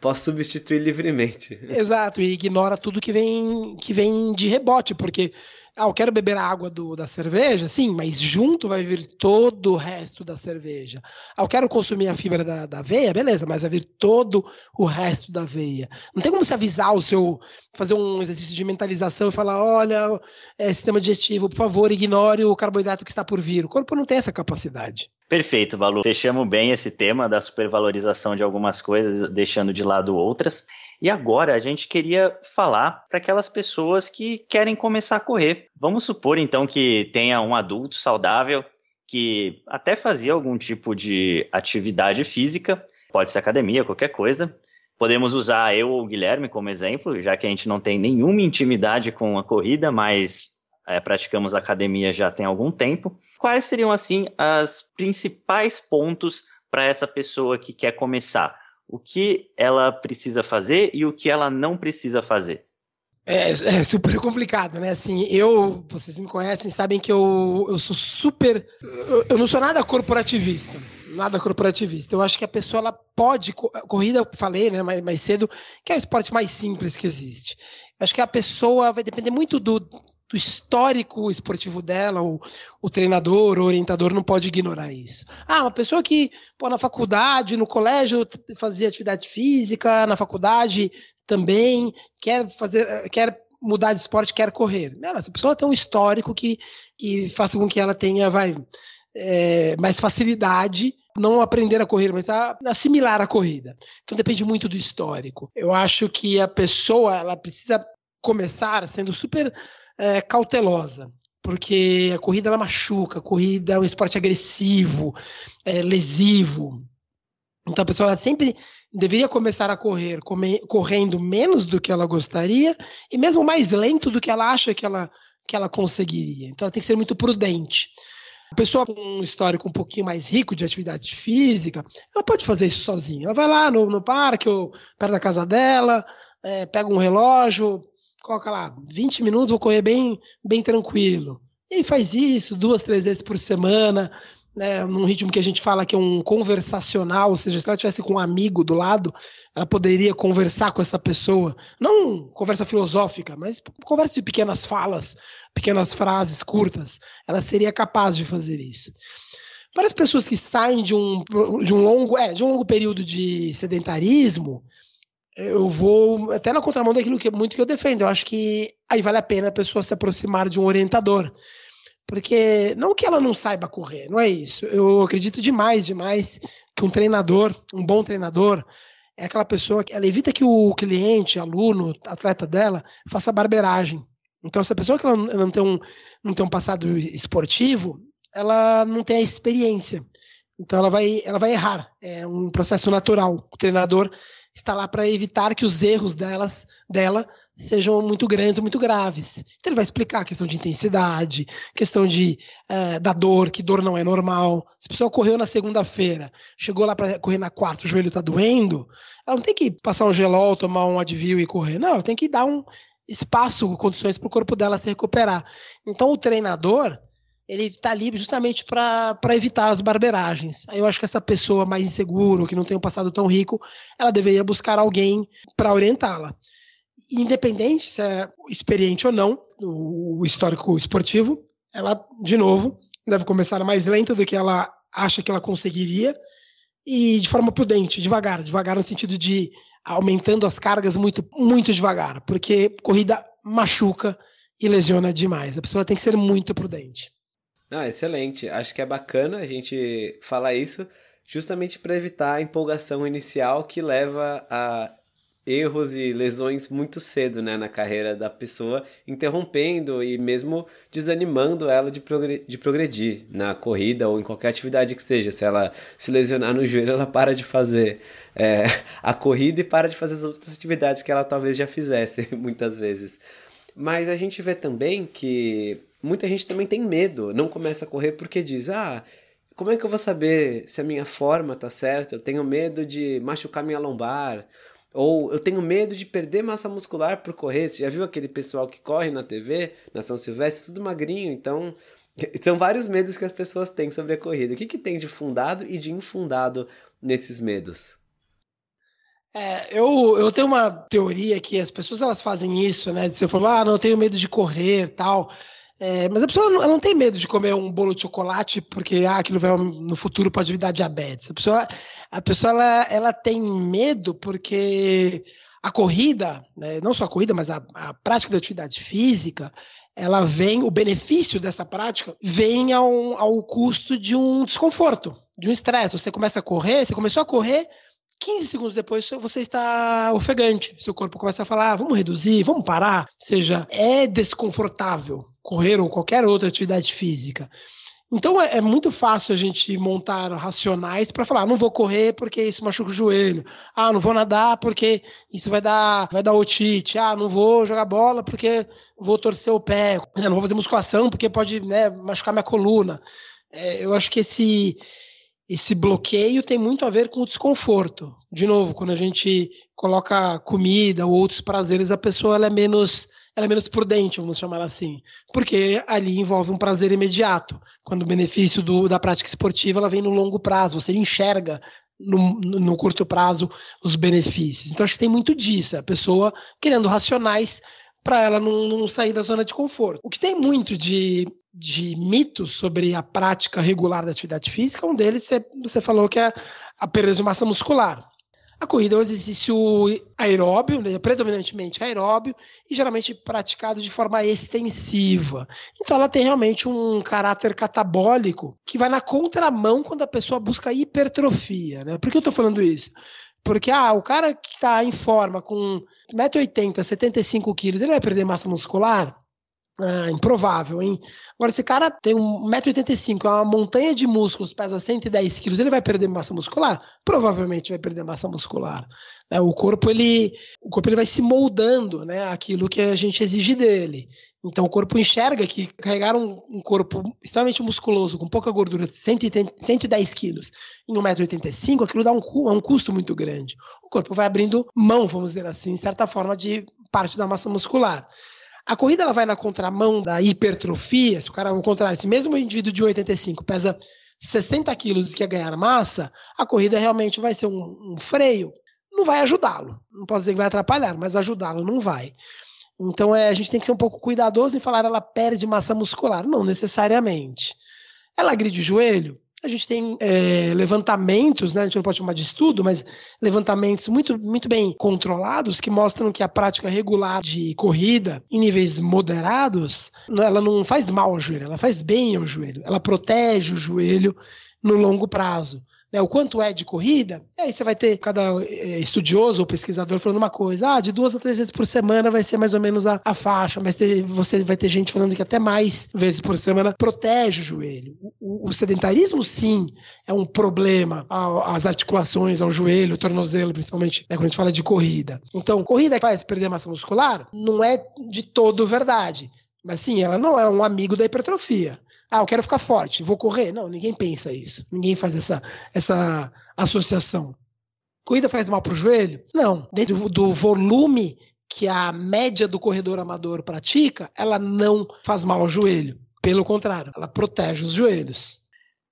Posso substituir livremente. Exato, e ignora tudo que vem que vem de rebote, porque ah, eu quero beber a água do, da cerveja, sim, mas junto vai vir todo o resto da cerveja. Ah, eu quero consumir a fibra da, da aveia, beleza, mas vai vir todo o resto da aveia. Não tem como se avisar o seu, fazer um exercício de mentalização e falar: olha, é, sistema digestivo, por favor, ignore o carboidrato que está por vir. O corpo não tem essa capacidade. Perfeito, Valu. Fechamos bem esse tema da supervalorização de algumas coisas, deixando de lado outras. E agora a gente queria falar para aquelas pessoas que querem começar a correr. Vamos supor então que tenha um adulto saudável que até fazia algum tipo de atividade física, pode ser academia, qualquer coisa. Podemos usar eu ou o Guilherme como exemplo, já que a gente não tem nenhuma intimidade com a corrida, mas é, praticamos academia já tem algum tempo. Quais seriam, assim, as principais pontos para essa pessoa que quer começar? O que ela precisa fazer e o que ela não precisa fazer. É, é, super complicado, né? Assim, eu, vocês me conhecem, sabem que eu, eu sou super. Eu, eu, não sou nada corporativista. Nada corporativista. Eu acho que a pessoa ela pode. Corrida, eu falei né, mais, mais cedo, que é o esporte mais simples que existe. Eu acho que a pessoa vai depender muito do, do histórico esportivo dela, o, o treinador, o orientador não pode ignorar isso. Ah, uma pessoa que pô, na faculdade, no colégio fazia atividade física, na faculdade também quer fazer, quer mudar de esporte, quer correr. Ela, essa pessoa tem um histórico que, que faça com que ela tenha, vai, é, mais facilidade não aprender a correr, mas a assimilar a corrida. Então depende muito do histórico. Eu acho que a pessoa ela precisa começar sendo super é, cautelosa, porque a corrida ela machuca, a corrida é um esporte agressivo, é, lesivo. Então a pessoa sempre deveria começar a correr correndo menos do que ela gostaria e mesmo mais lento do que ela acha que ela, que ela conseguiria. Então ela tem que ser muito prudente. A pessoa com um histórico um pouquinho mais rico de atividade física, ela pode fazer isso sozinha. Ela vai lá no, no parque ou perto da casa dela, é, pega um relógio, coloca lá 20 minutos, vou correr bem, bem tranquilo. E faz isso duas, três vezes por semana né, num ritmo que a gente fala que é um conversacional, ou seja, se ela tivesse com um amigo do lado, ela poderia conversar com essa pessoa, não conversa filosófica, mas conversa de pequenas falas, pequenas frases curtas, ela seria capaz de fazer isso. Para as pessoas que saem de um, de um longo, é, de um longo período de sedentarismo, eu vou até na contramão daquilo que muito que eu defendo. Eu acho que aí vale a pena a pessoa se aproximar de um orientador. Porque não que ela não saiba correr, não é isso. Eu acredito demais, demais que um treinador, um bom treinador, é aquela pessoa que ela evita que o cliente, aluno, atleta dela, faça barberagem. Então, se a pessoa que ela não tem um, não tem um passado esportivo, ela não tem a experiência. Então, ela vai, ela vai errar. É um processo natural. O treinador está lá para evitar que os erros delas, dela sejam muito grandes ou muito graves. Então ele vai explicar a questão de intensidade, questão de é, da dor, que dor não é normal. Se a pessoa correu na segunda-feira, chegou lá para correr na quarta, o joelho está doendo, ela não tem que passar um gelol, tomar um Advil e correr. Não, ela tem que dar um espaço, condições para o corpo dela se recuperar. Então o treinador ele está ali justamente para evitar as barberagens. Eu acho que essa pessoa mais insegura, que não tem um passado tão rico, ela deveria buscar alguém para orientá-la. Independente se é experiente ou não, o histórico esportivo, ela, de novo, deve começar mais lenta do que ela acha que ela conseguiria e de forma prudente, devagar, devagar no sentido de aumentando as cargas muito, muito devagar, porque corrida machuca e lesiona demais. A pessoa tem que ser muito prudente. Ah, excelente. Acho que é bacana a gente falar isso justamente para evitar a empolgação inicial que leva a erros e lesões muito cedo né, na carreira da pessoa, interrompendo e mesmo desanimando ela de, progredir, de progredir na corrida ou em qualquer atividade que seja. Se ela se lesionar no joelho, ela para de fazer é, a corrida e para de fazer as outras atividades que ela talvez já fizesse muitas vezes. Mas a gente vê também que muita gente também tem medo, não começa a correr porque diz: ah, como é que eu vou saber se a minha forma tá certa? Eu tenho medo de machucar minha lombar. Ou eu tenho medo de perder massa muscular por correr. Você já viu aquele pessoal que corre na TV, na São Silvestre, tudo magrinho? Então, são vários medos que as pessoas têm sobre a corrida. O que, que tem de fundado e de infundado nesses medos? É, eu, eu tenho uma teoria que as pessoas elas fazem isso, né? Você falou, ah, não, eu tenho medo de correr tal. É, mas a pessoa não, não tem medo de comer um bolo de chocolate porque ah, aquilo vai, no futuro pode dar diabetes. A pessoa, a pessoa ela, ela tem medo porque a corrida, né, não só a corrida, mas a, a prática da atividade física, ela vem, o benefício dessa prática vem ao, ao custo de um desconforto, de um estresse. Você começa a correr, você começou a correr, 15 segundos depois você está ofegante. Seu corpo começa a falar: ah, vamos reduzir, vamos parar. Ou seja, é desconfortável correr ou qualquer outra atividade física. Então é, é muito fácil a gente montar racionais para falar, ah, não vou correr porque isso machuca o joelho. Ah, não vou nadar porque isso vai dar, vai dar otite. Ah, não vou jogar bola porque vou torcer o pé. Ah, não vou fazer musculação porque pode né, machucar minha coluna. É, eu acho que esse esse bloqueio tem muito a ver com o desconforto. De novo, quando a gente coloca comida ou outros prazeres, a pessoa é menos ela é menos prudente, vamos chamar assim, porque ali envolve um prazer imediato. Quando o benefício do, da prática esportiva ela vem no longo prazo, você enxerga no, no, curto prazo os benefícios. Então acho que tem muito disso, a pessoa querendo racionais para ela não, não, sair da zona de conforto. O que tem muito de, de mitos sobre a prática regular da atividade física, um deles você, você falou que é a perda de massa muscular. A corrida é um exercício aeróbio, né, predominantemente aeróbio, e geralmente praticado de forma extensiva. Então ela tem realmente um caráter catabólico que vai na contramão quando a pessoa busca hipertrofia. Né? Por que eu estou falando isso? Porque ah, o cara que está em forma com 1,80m, 75 quilos, ele vai perder massa muscular? Ah, improvável, hein? Agora, esse cara tem 1,85m, é uma montanha de músculos, pesa 110 quilos, ele vai perder massa muscular? Provavelmente vai perder massa muscular. É, o corpo, ele, o corpo ele vai se moldando né, aquilo que a gente exige dele. Então, o corpo enxerga que carregar um, um corpo extremamente musculoso, com pouca gordura, 110 quilos, em 1,85m, aquilo dá um, é um custo muito grande. O corpo vai abrindo mão, vamos dizer assim, em certa forma, de parte da massa muscular. A corrida ela vai na contramão da hipertrofia. Se o cara, ao contrário, esse mesmo indivíduo de 85 pesa 60 quilos e quer ganhar massa, a corrida realmente vai ser um, um freio. Não vai ajudá-lo. Não posso dizer que vai atrapalhar, mas ajudá-lo não vai. Então é, a gente tem que ser um pouco cuidadoso em falar ela perde massa muscular. Não necessariamente. Ela agride o joelho? A gente tem é, levantamentos, né, a gente não pode chamar de estudo, mas levantamentos muito, muito bem controlados que mostram que a prática regular de corrida em níveis moderados, ela não faz mal ao joelho, ela faz bem ao joelho, ela protege o joelho no longo prazo né, o quanto é de corrida, aí você vai ter cada é, estudioso ou pesquisador falando uma coisa, ah, de duas a três vezes por semana vai ser mais ou menos a, a faixa, mas ter, você vai ter gente falando que até mais vezes por semana protege o joelho. O, o, o sedentarismo, sim, é um problema às articulações, ao joelho, ao tornozelo, principalmente né, quando a gente fala de corrida. Então, corrida que faz perder massa muscular não é de todo verdade. Mas sim, ela não é um amigo da hipertrofia. Ah, eu quero ficar forte, vou correr. Não, ninguém pensa isso. Ninguém faz essa, essa associação. Corrida faz mal para o joelho? Não. Dentro do volume que a média do corredor amador pratica, ela não faz mal ao joelho. Pelo contrário, ela protege os joelhos.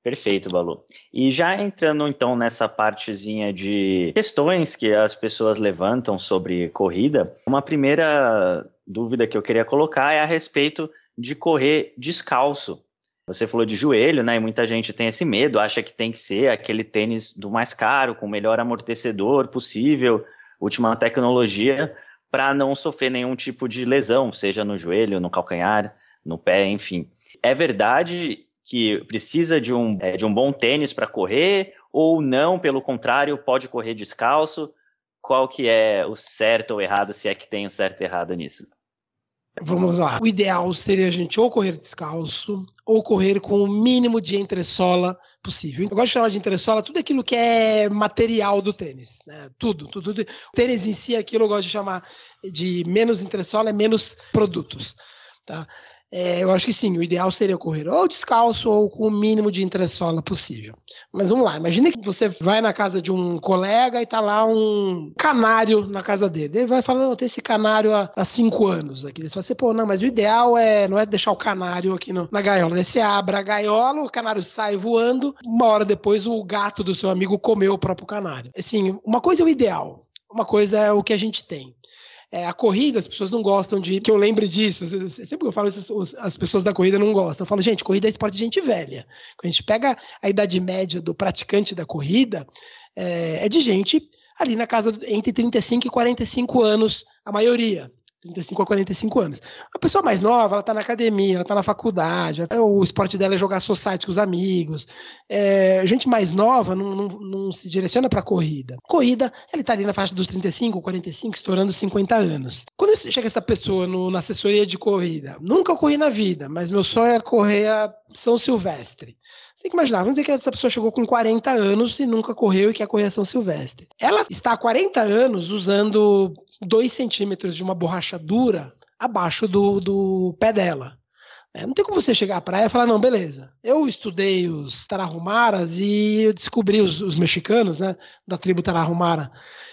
Perfeito, Balu. E já entrando então nessa partezinha de questões que as pessoas levantam sobre corrida, uma primeira dúvida que eu queria colocar é a respeito de correr descalço. Você falou de joelho, né? E muita gente tem esse medo, acha que tem que ser aquele tênis do mais caro, com o melhor amortecedor possível, última tecnologia, para não sofrer nenhum tipo de lesão, seja no joelho, no calcanhar, no pé, enfim. É verdade que precisa de um, é, de um bom tênis para correr, ou não, pelo contrário, pode correr descalço? Qual que é o certo ou errado, se é que tem o certo e errado nisso? Vamos lá. O ideal seria a gente ou correr descalço ou correr com o mínimo de entressola possível. Eu gosto de chamar de entressola tudo aquilo que é material do tênis, né? Tudo, tudo, tudo. O tênis em si, aquilo eu gosto de chamar de menos entressola é menos produtos, tá? É, eu acho que sim, o ideal seria correr ou descalço ou com o mínimo de entressola possível. Mas vamos lá, imagine que você vai na casa de um colega e tá lá um canário na casa dele. Ele vai falando, tem esse canário há, há cinco anos aqui. Você fala assim, pô, não, mas o ideal é não é deixar o canário aqui no, na gaiola. Daí você abre a gaiola, o canário sai voando, uma hora depois o gato do seu amigo comeu o próprio canário. Assim, uma coisa é o ideal, uma coisa é o que a gente tem. É, a corrida, as pessoas não gostam de que eu lembre disso. Sempre que eu falo isso, as pessoas da corrida não gostam. Eu falo, gente, corrida é esporte de gente velha. Quando a gente pega a idade média do praticante da corrida, é, é de gente ali na casa entre 35 e 45 anos, a maioria. 35 a 45 anos. A pessoa mais nova, ela tá na academia, ela tá na faculdade, o esporte dela é jogar society com os amigos. É, gente mais nova não, não, não se direciona para corrida. Corrida, ele tá ali na faixa dos 35, 45, estourando 50 anos. Quando chega essa pessoa no, na assessoria de corrida, nunca corri na vida, mas meu sonho é correr a São Silvestre. Você tem que imaginar, vamos dizer que essa pessoa chegou com 40 anos e nunca correu e quer correr a São Silvestre. Ela está há 40 anos usando 2 centímetros de uma borracha dura abaixo do, do pé dela. É, não tem como você chegar à praia e falar, não, beleza. Eu estudei os Tarahumaras e eu descobri os, os, mexicanos, né, da tribo Tarahumara,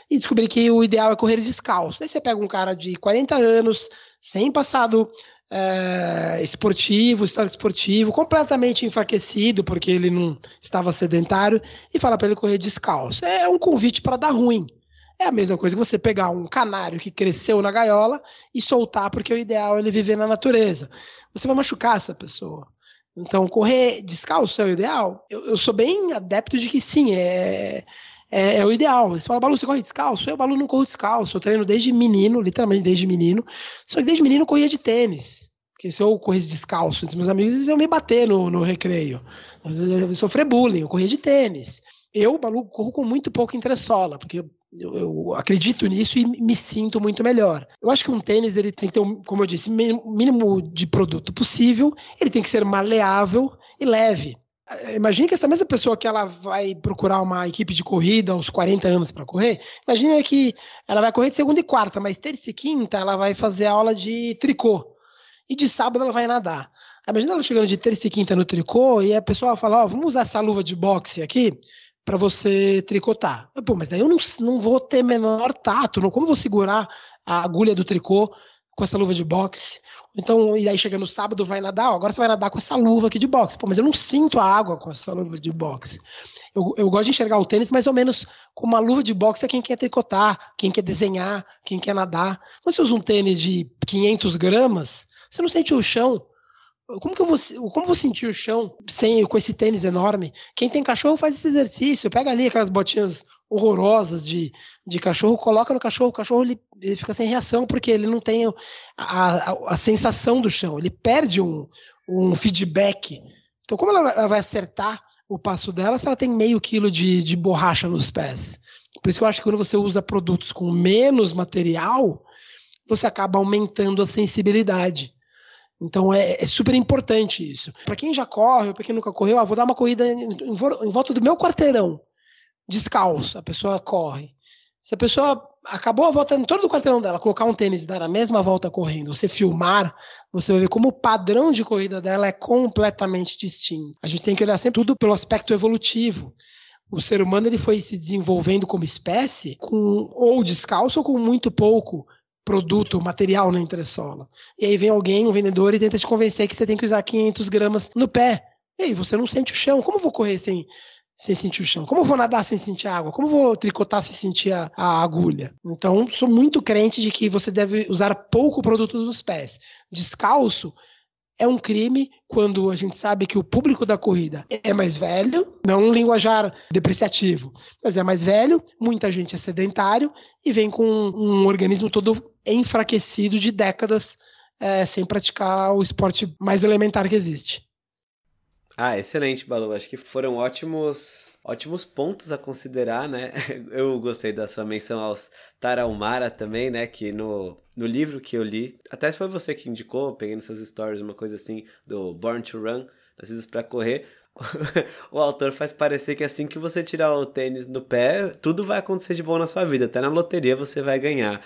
e descobri que o ideal é correr descalço. Aí você pega um cara de 40 anos, sem passado é, esportivo, histórico esportivo, completamente enfraquecido porque ele não estava sedentário, e fala para ele correr descalço. É um convite para dar ruim. É a mesma coisa que você pegar um canário que cresceu na gaiola e soltar, porque o ideal é ele viver na natureza. Você vai machucar essa pessoa. Então, correr descalço é o ideal? Eu, eu sou bem adepto de que sim, é, é, é, o ideal. Você fala, Balu, você corre descalço? Eu, Balu, não corro descalço. Eu treino desde menino, literalmente desde menino. Só que desde menino eu corria de tênis. Porque se eu corresse descalço entre meus amigos, eles iam me bater no, no recreio. Eu sofrer bullying, eu corria de tênis. Eu, Balu, corro com muito pouco entressola, porque eu, eu, acredito nisso e me sinto muito melhor. Eu acho que um tênis ele tem que ter, um, como eu disse, mínimo de produto possível, ele tem que ser maleável e leve. Imagine que essa mesma pessoa que ela vai procurar uma equipe de corrida aos 40 anos para correr, imagine que ela vai correr de segunda e quarta, mas terça e quinta ela vai fazer aula de tricô. E de sábado ela vai nadar. Imagina ela chegando de terça e quinta no tricô e a pessoa fala: Ó, oh, vamos usar essa luva de boxe aqui para você tricotar. Pô, mas daí eu não, não vou ter menor tato, não, como vou segurar a agulha do tricô com essa luva de boxe? Então, e aí chega no sábado, vai nadar, ó, agora você vai nadar com essa luva aqui de boxe. Pô, mas eu não sinto a água com essa luva de boxe. Eu, eu gosto de enxergar o tênis mais ou menos com uma luva de boxe é quem quer tricotar, quem quer desenhar, quem quer nadar. Quando você usa um tênis de 500 gramas, você não sente o chão. Como que eu vou, como vou sentir o chão sem com esse tênis enorme? Quem tem cachorro faz esse exercício, pega ali aquelas botinhas horrorosas de, de cachorro, coloca no cachorro, o cachorro ele, ele fica sem reação porque ele não tem a, a, a sensação do chão, ele perde um, um feedback. Então, como ela, ela, vai acertar o passo dela se ela tem meio quilo de, de borracha nos pés? Por isso que eu acho que quando você usa produtos com menos material, você acaba aumentando a sensibilidade. Então é, é super importante isso. Para quem já corre, para quem nunca correu, ah, vou dar uma corrida em, em volta do meu quarteirão, descalço, a pessoa corre. Se a pessoa acabou a volta em todo o quarteirão dela, colocar um tênis e dar a mesma volta correndo, você filmar, você vai ver como o padrão de corrida dela é completamente distinto. A gente tem que olhar sempre tudo pelo aspecto evolutivo. O ser humano ele foi se desenvolvendo como espécie com ou descalço ou com muito pouco produto, material na entressola. E aí vem alguém, um vendedor, e tenta te convencer que você tem que usar 500 gramas no pé. E aí você não sente o chão. Como eu vou correr sem, sem sentir o chão? Como eu vou nadar sem sentir água? Como eu vou tricotar sem sentir a, a, agulha? Então, sou muito crente de que você deve usar pouco produto dos pés. Descalço é um crime quando a gente sabe que o público da corrida é mais velho, não um linguajar depreciativo, mas é mais velho, muita gente é sedentário e vem com um organismo todo enfraquecido de décadas é, sem praticar o esporte mais elementar que existe. Ah, excelente, Balu. Acho que foram ótimos, ótimos pontos a considerar, né? Eu gostei da sua menção aos Tarahumara também, né? Que no, no livro que eu li, até se foi você que indicou, peguei nos seus stories uma coisa assim do Born to Run, Nascidos para Correr, o autor faz parecer que assim que você tirar o tênis do pé, tudo vai acontecer de bom na sua vida. Até na loteria você vai ganhar.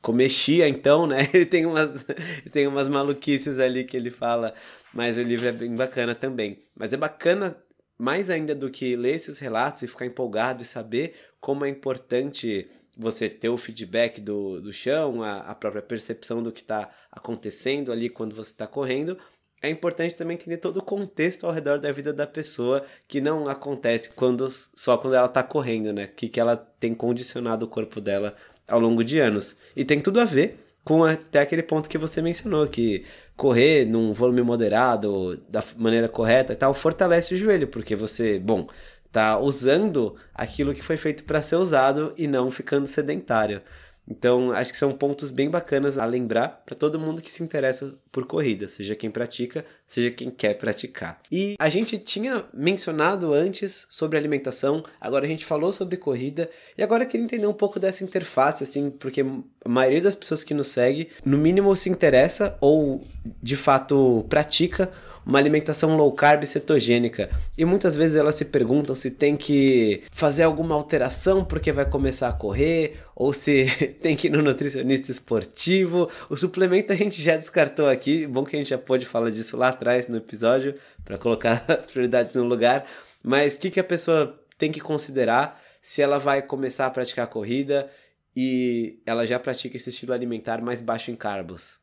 Comer chia, então, né? Ele tem umas, tem umas maluquices ali que ele fala, mas o livro é bem bacana também. Mas é bacana mais ainda do que ler esses relatos e ficar empolgado e saber como é importante você ter o feedback do, do chão, a, a própria percepção do que está acontecendo ali quando você está correndo, é importante também entender todo o contexto ao redor da vida da pessoa que não acontece quando só quando ela está correndo, né? Que que ela tem condicionado o corpo dela ao longo de anos. E tem tudo a ver com até aquele ponto que você mencionou que correr num volume moderado, da maneira correta e tal, fortalece o joelho, porque você, bom, tá usando aquilo que foi feito para ser usado e não ficando sedentário. Então, acho que são pontos bem bacanas a lembrar para todo mundo que se interessa por corrida, seja quem pratica, seja quem quer praticar. E a gente tinha mencionado antes sobre alimentação, agora a gente falou sobre corrida, e agora eu queria entender um pouco dessa interface, assim, porque a maioria das pessoas que nos segue, no mínimo se interessa ou de fato pratica uma alimentação low carb cetogênica. E muitas vezes elas se perguntam se tem que fazer alguma alteração porque vai começar a correr, ou se tem que ir no nutricionista esportivo. O suplemento a gente já descartou aqui, bom que a gente já pôde falar disso lá atrás no episódio, para colocar as prioridades no lugar. Mas o que, que a pessoa tem que considerar se ela vai começar a praticar corrida e ela já pratica esse estilo alimentar mais baixo em carbos?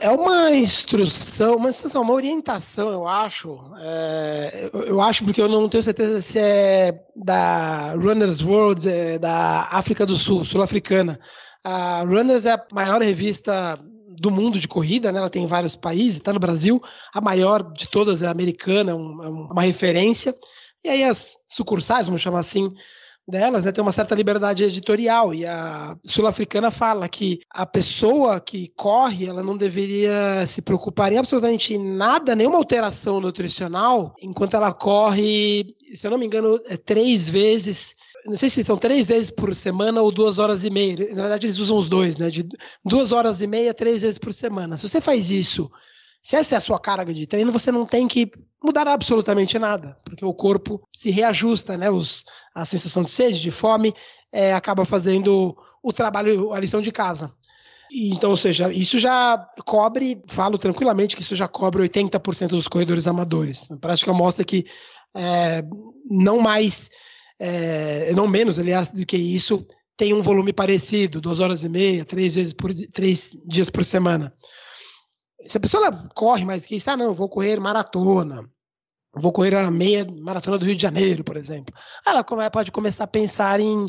É uma instrução, uma instrução, uma orientação, eu acho. É, eu, acho porque eu não tenho certeza se é da Runners World, é da África do Sul, sul-africana. A Runners é a maior revista do mundo de corrida, né? Ela tem em vários países, está no Brasil. A maior de todas é americana, um, é uma referência. E aí as sucursais, vamos chamar assim, delas, né, tem uma certa liberdade editorial e a sul-africana fala que a pessoa que corre, ela não deveria se preocupar em absolutamente nada, nenhuma alteração nutricional, enquanto ela corre, se eu não me engano, é três vezes não sei se são três vezes por semana ou duas horas e meia. Na verdade, eles usam os dois, né? De duas horas e meia, três vezes por semana. Se você faz isso se essa é a sua carga de treino, você não tem que mudar absolutamente nada, porque o corpo se reajusta, né? Os, a sensação de sede, de fome, é, acaba fazendo o trabalho, a lição de casa. Então, ou seja, isso já cobre, falo tranquilamente que isso já cobre 80% dos corredores amadores. A prática mostra que é, não mais, é, não menos, aliás, do que isso, tem um volume parecido, duas horas e meia, três vezes por três dias por semana. Se a pessoa corre mais que isso, ah, não, vou correr maratona, vou correr a meia maratona do Rio de Janeiro, por exemplo. Ela pode começar a pensar em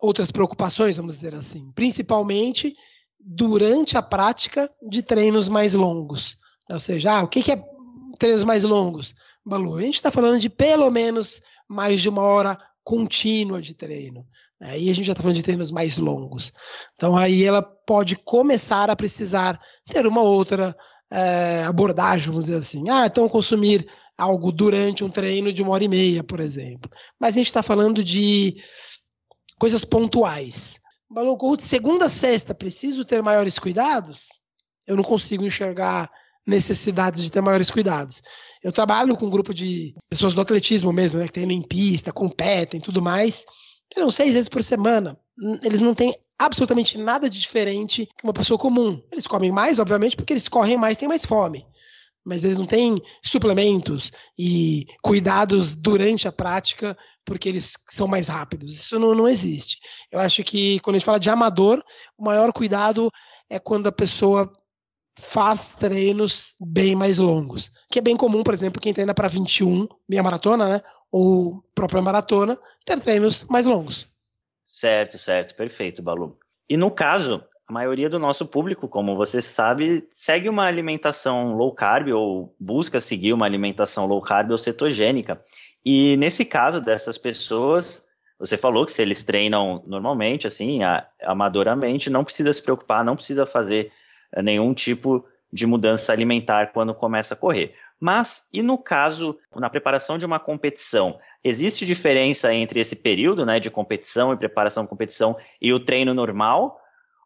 outras preocupações, vamos dizer assim, principalmente durante a prática de treinos mais longos. Ou seja, ah, o que é treinos mais longos? Balu, a gente está falando de pelo menos mais de uma hora contínua de treino. Aí a gente já está falando de treinos mais longos. Então aí ela pode começar a precisar ter uma outra é, abordagem, vamos dizer assim. Ah, então consumir algo durante um treino de uma hora e meia, por exemplo. Mas a gente está falando de coisas pontuais. Balou de segunda a sexta, preciso ter maiores cuidados? Eu não consigo enxergar necessidades de ter maiores cuidados. Eu trabalho com um grupo de pessoas do atletismo mesmo, né, que tem em pista, competem tudo mais. Treinam seis vezes por semana. Eles não têm absolutamente nada de diferente que uma pessoa comum. Eles comem mais, obviamente, porque eles correm mais, têm mais fome. Mas eles não têm suplementos e cuidados durante a prática porque eles são mais rápidos. Isso não, não existe. Eu acho que quando a gente fala de amador, o maior cuidado é quando a pessoa faz treinos bem mais longos, que é bem comum, por exemplo, quem treina para 21, meia maratona, né, ou própria maratona, ter treinos mais longos. Certo, certo, perfeito, Balu. E no caso, a maioria do nosso público, como você sabe, segue uma alimentação low carb ou busca seguir uma alimentação low carb ou cetogênica. E nesse caso dessas pessoas, você falou que se eles treinam normalmente, assim, amadoramente, não precisa se preocupar, não precisa fazer nenhum tipo de mudança alimentar quando começa a correr. Mas, e no caso, na preparação de uma competição, existe diferença entre esse período né, de competição e preparação de competição e o treino normal?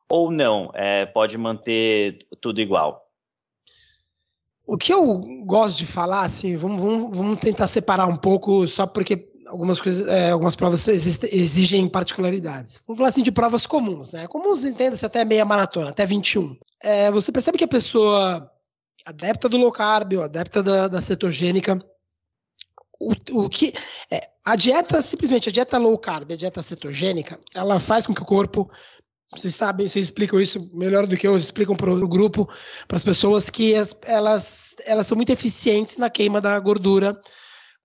Ou não? É, pode manter tudo igual? O que eu gosto de falar, assim, vamos, vamos, vamos tentar separar um pouco, só porque algumas coisas, é, algumas provas exigem particularidades. Vamos falar assim de provas comuns, né? Comuns entenda-se até meia maratona, até 21. É, você percebe que a pessoa adepta do low carb ou adepta da, da cetogênica, o, o que é, a dieta simplesmente a dieta low carb, a dieta cetogênica, ela faz com que o corpo vocês sabem, vocês explicam isso melhor do que eu, explicam para o grupo, para as pessoas que as, elas, elas são muito eficientes na queima da gordura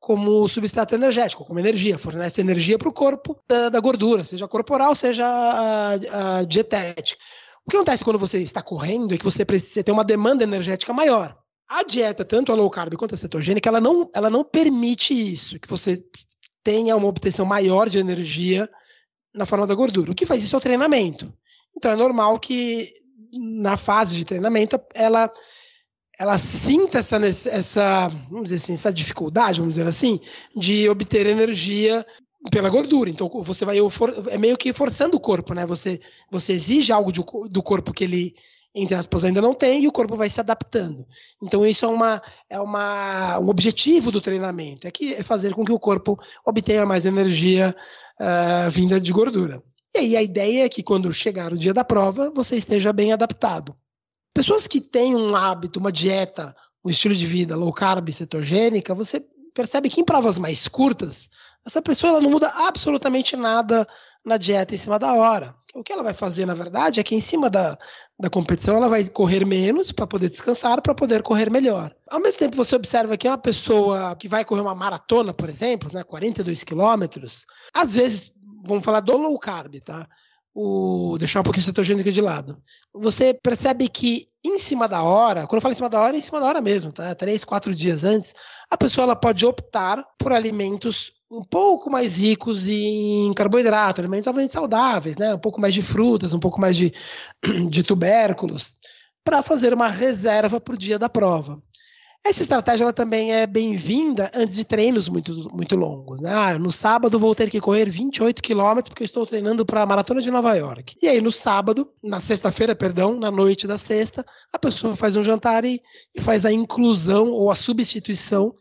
como substrato energético, como energia, fornece energia para o corpo da, da, gordura, seja corporal, seja a, a, dietética. O que acontece quando você está correndo é que você precisa ter uma demanda energética maior. A dieta, tanto a low carb quanto a cetogênica, ela não, ela não permite isso, que você tenha uma obtenção maior de energia na forma da gordura. O que faz isso é o treinamento. Então é normal que na fase de treinamento ela ela sinta essa, essa, vamos dizer assim, essa dificuldade, vamos dizer assim, de obter energia pela gordura. Então você vai é meio que forçando o corpo, né? Você você exige algo de, do corpo que ele entre aspas ainda não tem e o corpo vai se adaptando. Então isso é uma é uma um objetivo do treinamento, é que é fazer com que o corpo obtenha mais energia uh, vinda de gordura. E aí a ideia é que quando chegar o dia da prova, você esteja bem adaptado. Pessoas que têm um hábito, uma dieta, um estilo de vida low carb, cetogênica, você percebe que em provas mais curtas, essa pessoa ela não muda absolutamente nada na dieta em cima da hora. O que ela vai fazer, na verdade, é que em cima da, da competição ela vai correr menos para poder descansar, para poder correr melhor. Ao mesmo tempo, você observa que uma pessoa que vai correr uma maratona, por exemplo, né, 42 quilômetros, às vezes, vamos falar do low carb, tá? O deixar um pouquinho o cetogênico de lado. Você percebe que em cima da hora, quando eu falo em cima da hora, é em cima da hora mesmo, tá? Três, quatro dias antes, a pessoa ela pode optar por alimentos um pouco mais ricos em carboidrato, alimentos obviamente saudáveis, né? Um pouco mais de frutas, um pouco mais de, de tubérculos, para fazer uma reserva para o dia da prova. Essa estratégia ela também é bem-vinda antes de treinos muito, muito longos. Né? Ah, no sábado vou ter que correr 28 quilômetros porque eu estou treinando para a Maratona de Nova York. E aí no sábado, na sexta-feira, perdão, na noite da sexta, a pessoa faz um jantar e, e faz a inclusão ou a substituição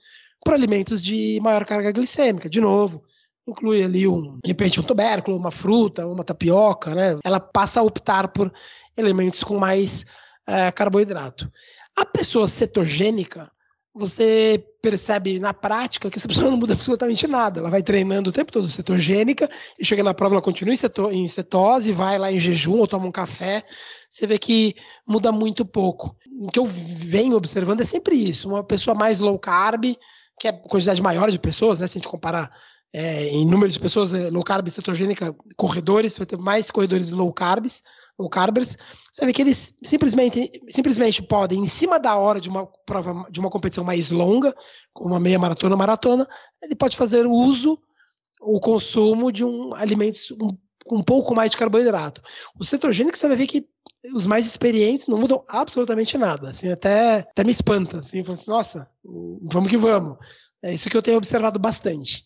para alimentos de maior carga glicêmica. De novo, inclui ali um, de repente um tubérculo, uma fruta, uma tapioca, né? Ela passa a optar por elementos com mais é, carboidrato. A pessoa cetogênica, você percebe na prática que essa pessoa não muda absolutamente nada. Ela vai treinando o tempo todo cetogênica e chega na prova, ela continua em, cetose, vai lá em jejum ou toma um café. Você vê que muda muito pouco. O que eu venho observando é sempre isso. Uma pessoa mais low carb, que é quantidade maior de pessoas, né? Se a gente comparar é, em número de pessoas, é, low carb cetogênica, corredores, vai ter mais corredores low carbs ou Carbers, você vê que eles simplesmente, simplesmente podem, em cima da hora de uma prova, de uma competição mais longa, como uma meia maratona, maratona, ele pode fazer o uso, o consumo de um alimentos um, com um pouco mais de carboidrato. O cetogênico você vai ver que os mais experientes não mudam absolutamente nada, assim, até, até me espanta, assim, assim, nossa, vamos que vamos. É isso que eu tenho observado bastante.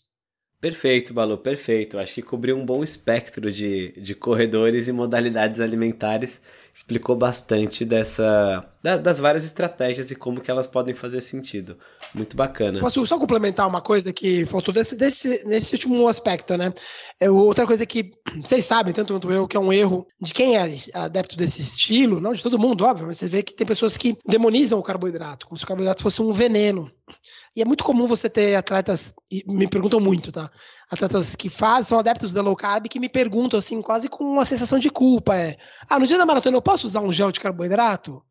Perfeito, Balu, perfeito. Acho que cobriu um bom espectro de, de corredores e modalidades alimentares. Explicou bastante dessa da, das várias estratégias e como que elas podem fazer sentido. Muito bacana. Posso só complementar uma coisa que faltou desse, desse, nesse último aspecto, né? É, outra coisa que vocês sabem, tanto quanto eu, que é um erro de quem é adepto desse estilo, não de todo mundo, óbvio, mas você vê que tem pessoas que demonizam o carboidrato, como se o carboidrato fosse um veneno. E é muito comum você ter atletas, me perguntam muito, tá? Atletas que fazem, são adeptos da low carb, que me perguntam assim, quase com uma sensação de culpa. É, ah, no dia da maratona eu posso usar um gel de carboidrato?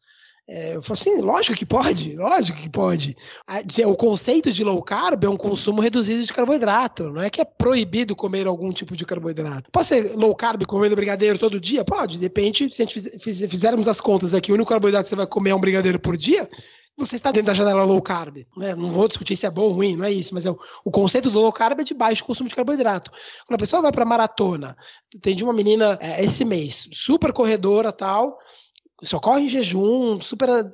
É, eu falo assim, lógico que pode, lógico que pode. O conceito de low carb é um consumo reduzido de carboidrato, não é que é proibido comer algum tipo de carboidrato. Pode ser low carb comendo brigadeiro todo dia? Pode, depende, se a gente fizermos as contas aqui, o único carboidrato que você vai comer é um brigadeiro por dia, você está dentro da janela low carb. Né? Não vou discutir se é bom ou ruim, não é isso, mas é o, o, conceito do low carb é de baixo consumo de carboidrato. Quando a pessoa vai para maratona, tem de uma menina é, esse mês, super corredora tal, só corre em jejum, super uh,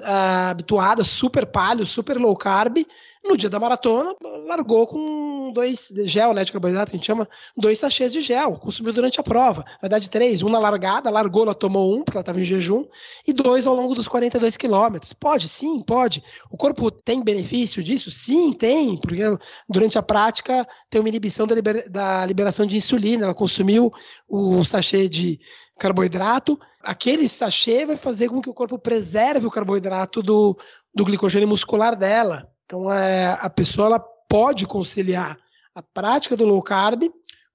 habituada, super palio, super low carb. No dia da maratona, largou com dois gel, né, de carboidrato, que a gente chama, dois sachês de gel, consumiu durante a prova. Na verdade, três, um na largada, largou, ela tomou um, porque ela estava em jejum, e dois ao longo dos 42 quilômetros. Pode, sim, pode. O corpo tem benefício disso? Sim, tem, porque durante a prática tem uma inibição da, da liberação de insulina, ela consumiu o sachê de carboidrato, aquele sachê vai fazer com que o corpo preserve o carboidrato do, do glicogênio muscular dela. Então, é, a pessoa ela pode conciliar a prática do low carb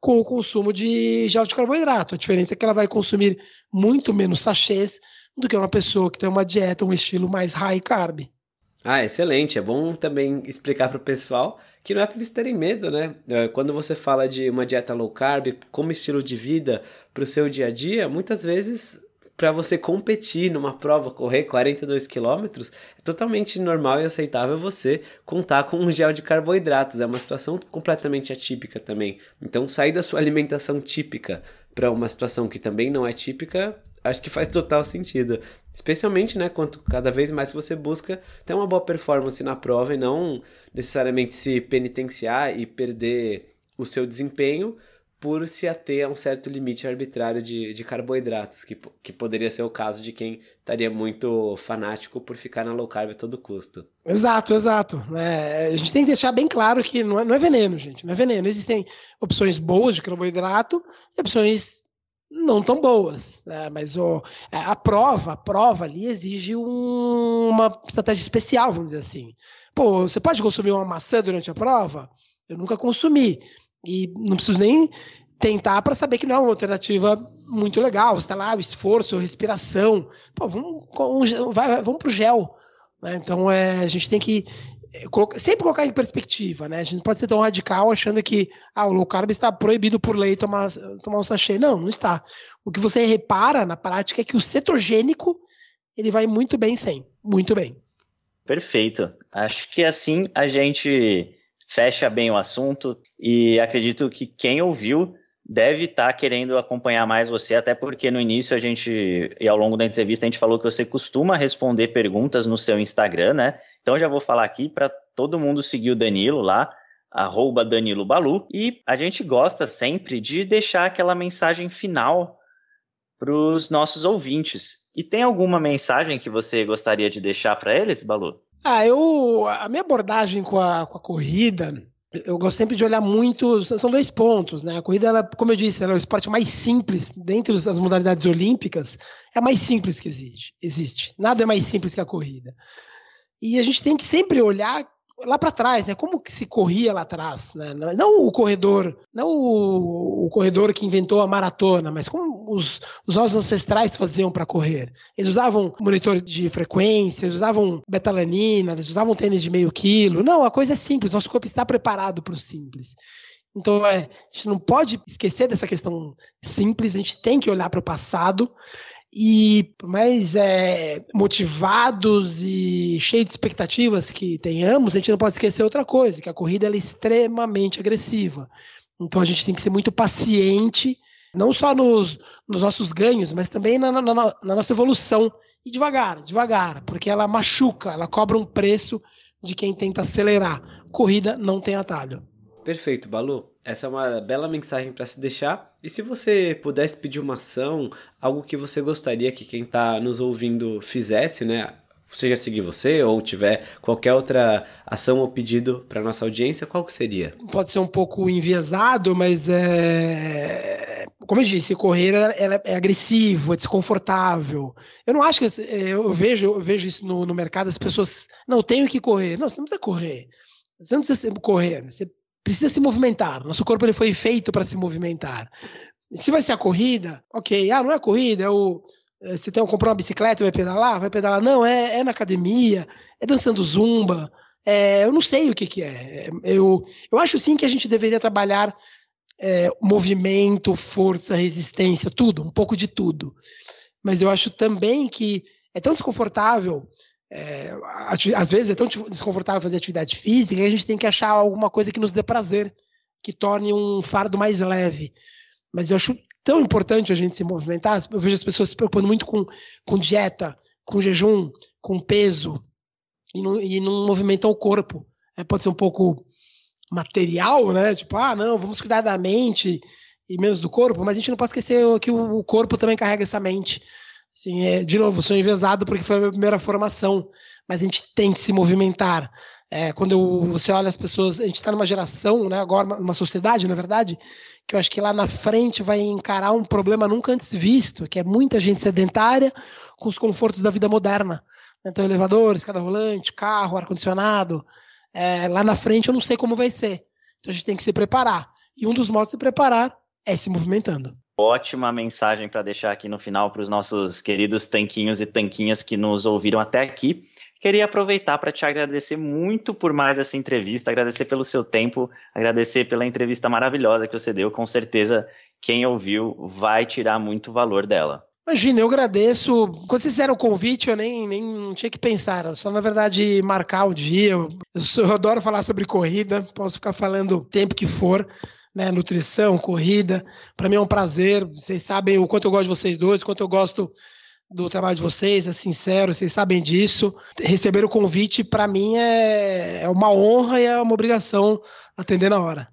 com o consumo de gel de carboidrato. A diferença é que ela vai consumir muito menos sachês do que uma pessoa que tem uma dieta, um estilo mais high carb. Ah, excelente. É bom também explicar para o pessoal que não é para eles terem medo, né? É, quando você fala de uma dieta low carb como estilo de vida para o seu dia a dia, muitas vezes para você competir numa prova, correr 42 quilômetros, é totalmente normal e aceitável você contar com um gel de carboidratos. É uma situação completamente atípica também. Então, sair da sua alimentação típica para uma situação que também não é típica, acho que faz total sentido. Especialmente, né, quanto cada vez mais você busca ter uma boa performance na prova e não necessariamente se penitenciar e perder o seu desempenho por se ater a um certo limite arbitrário de, de carboidratos, que, que poderia ser o caso de quem estaria muito fanático por ficar na low carb a todo custo. Exato, exato. É, a gente tem que deixar bem claro que não é, não é veneno, gente, não é veneno. Existem opções boas de carboidrato e opções não tão boas, né? mas o, é, a prova, a prova ali exige um, uma estratégia especial, vamos dizer assim. Pô, você pode consumir uma maçã durante a prova? Eu nunca consumi. E não preciso nem tentar para saber que não é uma alternativa muito legal. Está lá, o esforço, a respiração. Pô, vamos, vai, vamos para o gel. Né? Então é, a gente tem que é, sempre colocar em perspectiva, né? A gente não pode ser tão radical achando que ah, o low carb está proibido por lei tomar, tomar um sachê. Não, não está. O que você repara na prática é que o cetogênico ele vai muito bem sem. Muito bem. Perfeito. Acho que assim a gente fecha bem o assunto e acredito que quem ouviu deve estar tá querendo acompanhar mais você, até porque no início a gente, e ao longo da entrevista, a gente falou que você costuma responder perguntas no seu Instagram, né? Então já vou falar aqui para todo mundo seguir o Danilo lá, arroba Danilo Balu, e a gente gosta sempre de deixar aquela mensagem final para os nossos ouvintes. E tem alguma mensagem que você gostaria de deixar para eles, Balu? Ah, eu. A minha abordagem com a, com a corrida, eu gosto sempre de olhar muito. São dois pontos, né? A corrida, ela, como eu disse, ela é o esporte mais simples, dentre as modalidades olímpicas, é a mais simples que existe. existe. Nada é mais simples que a corrida. E a gente tem que sempre olhar lá para trás, né? Como que se corria lá atrás, né? Não o corredor, não o, o corredor que inventou a maratona, mas como os, os nossos ancestrais faziam para correr. Eles usavam monitor de frequência, eles usavam betalanina, eles usavam tênis de meio quilo. Não, a coisa é simples. Nosso corpo está preparado para o simples. Então, é, a gente não pode esquecer dessa questão simples, a gente tem que olhar para o passado e mais é, motivados e cheios de expectativas que tenhamos, a gente não pode esquecer outra coisa, que a corrida é extremamente agressiva. Então a gente tem que ser muito paciente, não só nos, nos nossos ganhos, mas também na, na, na nossa evolução. E devagar, devagar, porque ela machuca, ela cobra um preço de quem tenta acelerar. Corrida não tem atalho. Perfeito, Balu. Essa é uma bela mensagem para se deixar. E se você pudesse pedir uma ação, algo que você gostaria que quem está nos ouvindo fizesse, né? Seja seguir você ou tiver qualquer outra ação ou pedido para nossa audiência, qual que seria? Pode ser um pouco enviesado, mas é como eu disse, correr é, é agressivo, é desconfortável. Eu não acho que eu vejo, eu vejo isso no, no mercado, as pessoas não tenho que correr. Não, você não precisa correr. Você não precisa correr. Você precisa se movimentar. Nosso corpo ele foi feito para se movimentar. Se vai ser a corrida, ok. Ah, não é a corrida, é o. Eh, você tem, comprou uma bicicleta, vai pedalar? Vai pedalar? Não, é, é na academia, é dançando zumba. É, eu não sei o que, que é. Eu, eu acho sim que a gente deveria trabalhar é, movimento, força, resistência, tudo, um pouco de tudo. Mas eu acho também que é tão desconfortável é, às vezes é tão desconfortável fazer atividade física que a gente tem que achar alguma coisa que nos dê prazer, que torne um fardo mais leve. Mas eu acho tão importante a gente se movimentar. Eu vejo as pessoas se preocupando muito com, com dieta, com jejum, com peso, e não, e não movimentam o corpo. É, pode ser um pouco material, né? Tipo, ah, não, vamos cuidar da mente e menos do corpo, mas a gente não pode esquecer que o corpo também carrega essa mente. Sim, é, de novo, sou envezado porque foi a minha primeira formação, mas a gente tem que se movimentar. É, quando eu, você olha as pessoas, a gente está numa geração, né, agora uma sociedade, na verdade, que eu acho que lá na frente vai encarar um problema nunca antes visto, que é muita gente sedentária com os confortos da vida moderna. Então, elevador, escada rolante, carro, ar-condicionado. É, lá na frente eu não sei como vai ser. Então a gente tem que se preparar. E um dos modos de preparar é se movimentando ótima mensagem para deixar aqui no final para os nossos queridos tanquinhos e tanquinhas que nos ouviram até aqui. Queria aproveitar para te agradecer muito por mais essa entrevista, agradecer pelo seu tempo, agradecer pela entrevista maravilhosa que você deu. Com certeza, quem ouviu vai tirar muito valor dela. Imagina, eu agradeço. Quando vocês fizeram o convite, eu nem, nem tinha que pensar. Só, na verdade, marcar o dia. Eu, eu adoro falar sobre corrida, posso ficar falando o tempo que for né, nutrição, corrida. Para mim é um prazer. Vocês sabem o quanto eu gosto de vocês dois, o quanto eu gosto do trabalho de vocês, é sincero, vocês sabem disso. Receber o convite, para mim, é, é uma honra e é uma obrigação atender na hora.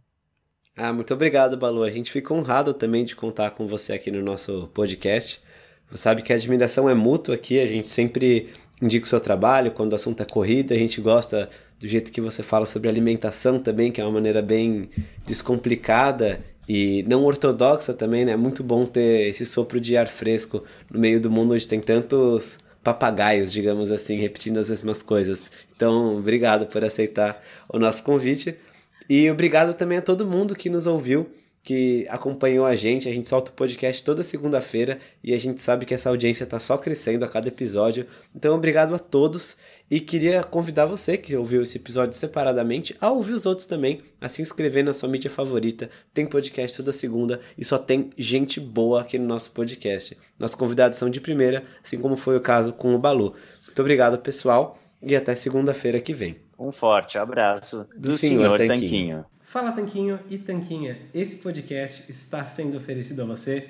Ah, muito obrigado, Balu. A gente fica honrado também de contar com você aqui no nosso podcast. Você sabe que a admiração é mútua aqui, a gente sempre indica o seu trabalho, quando o assunto é corrida, a gente gosta do jeito que você fala sobre alimentação também, que é uma maneira bem descomplicada e não ortodoxa também, né? É muito bom ter esse sopro de ar fresco no meio do mundo onde tem tantos papagaios, digamos assim, repetindo as mesmas coisas. Então, obrigado por aceitar o nosso convite e obrigado também a todo mundo que nos ouviu que acompanhou a gente. A gente solta o podcast toda segunda-feira e a gente sabe que essa audiência está só crescendo a cada episódio. Então, obrigado a todos e queria convidar você que ouviu esse episódio separadamente a ouvir os outros também, a se inscrever na sua mídia favorita. Tem podcast toda segunda e só tem gente boa aqui no nosso podcast. Nossos convidados são de primeira, assim como foi o caso com o Balu. Muito obrigado, pessoal, e até segunda-feira que vem. Um forte abraço do, Do senhor, senhor Tanquinho. Tanquinho. Fala Tanquinho e Tanquinha, esse podcast está sendo oferecido a você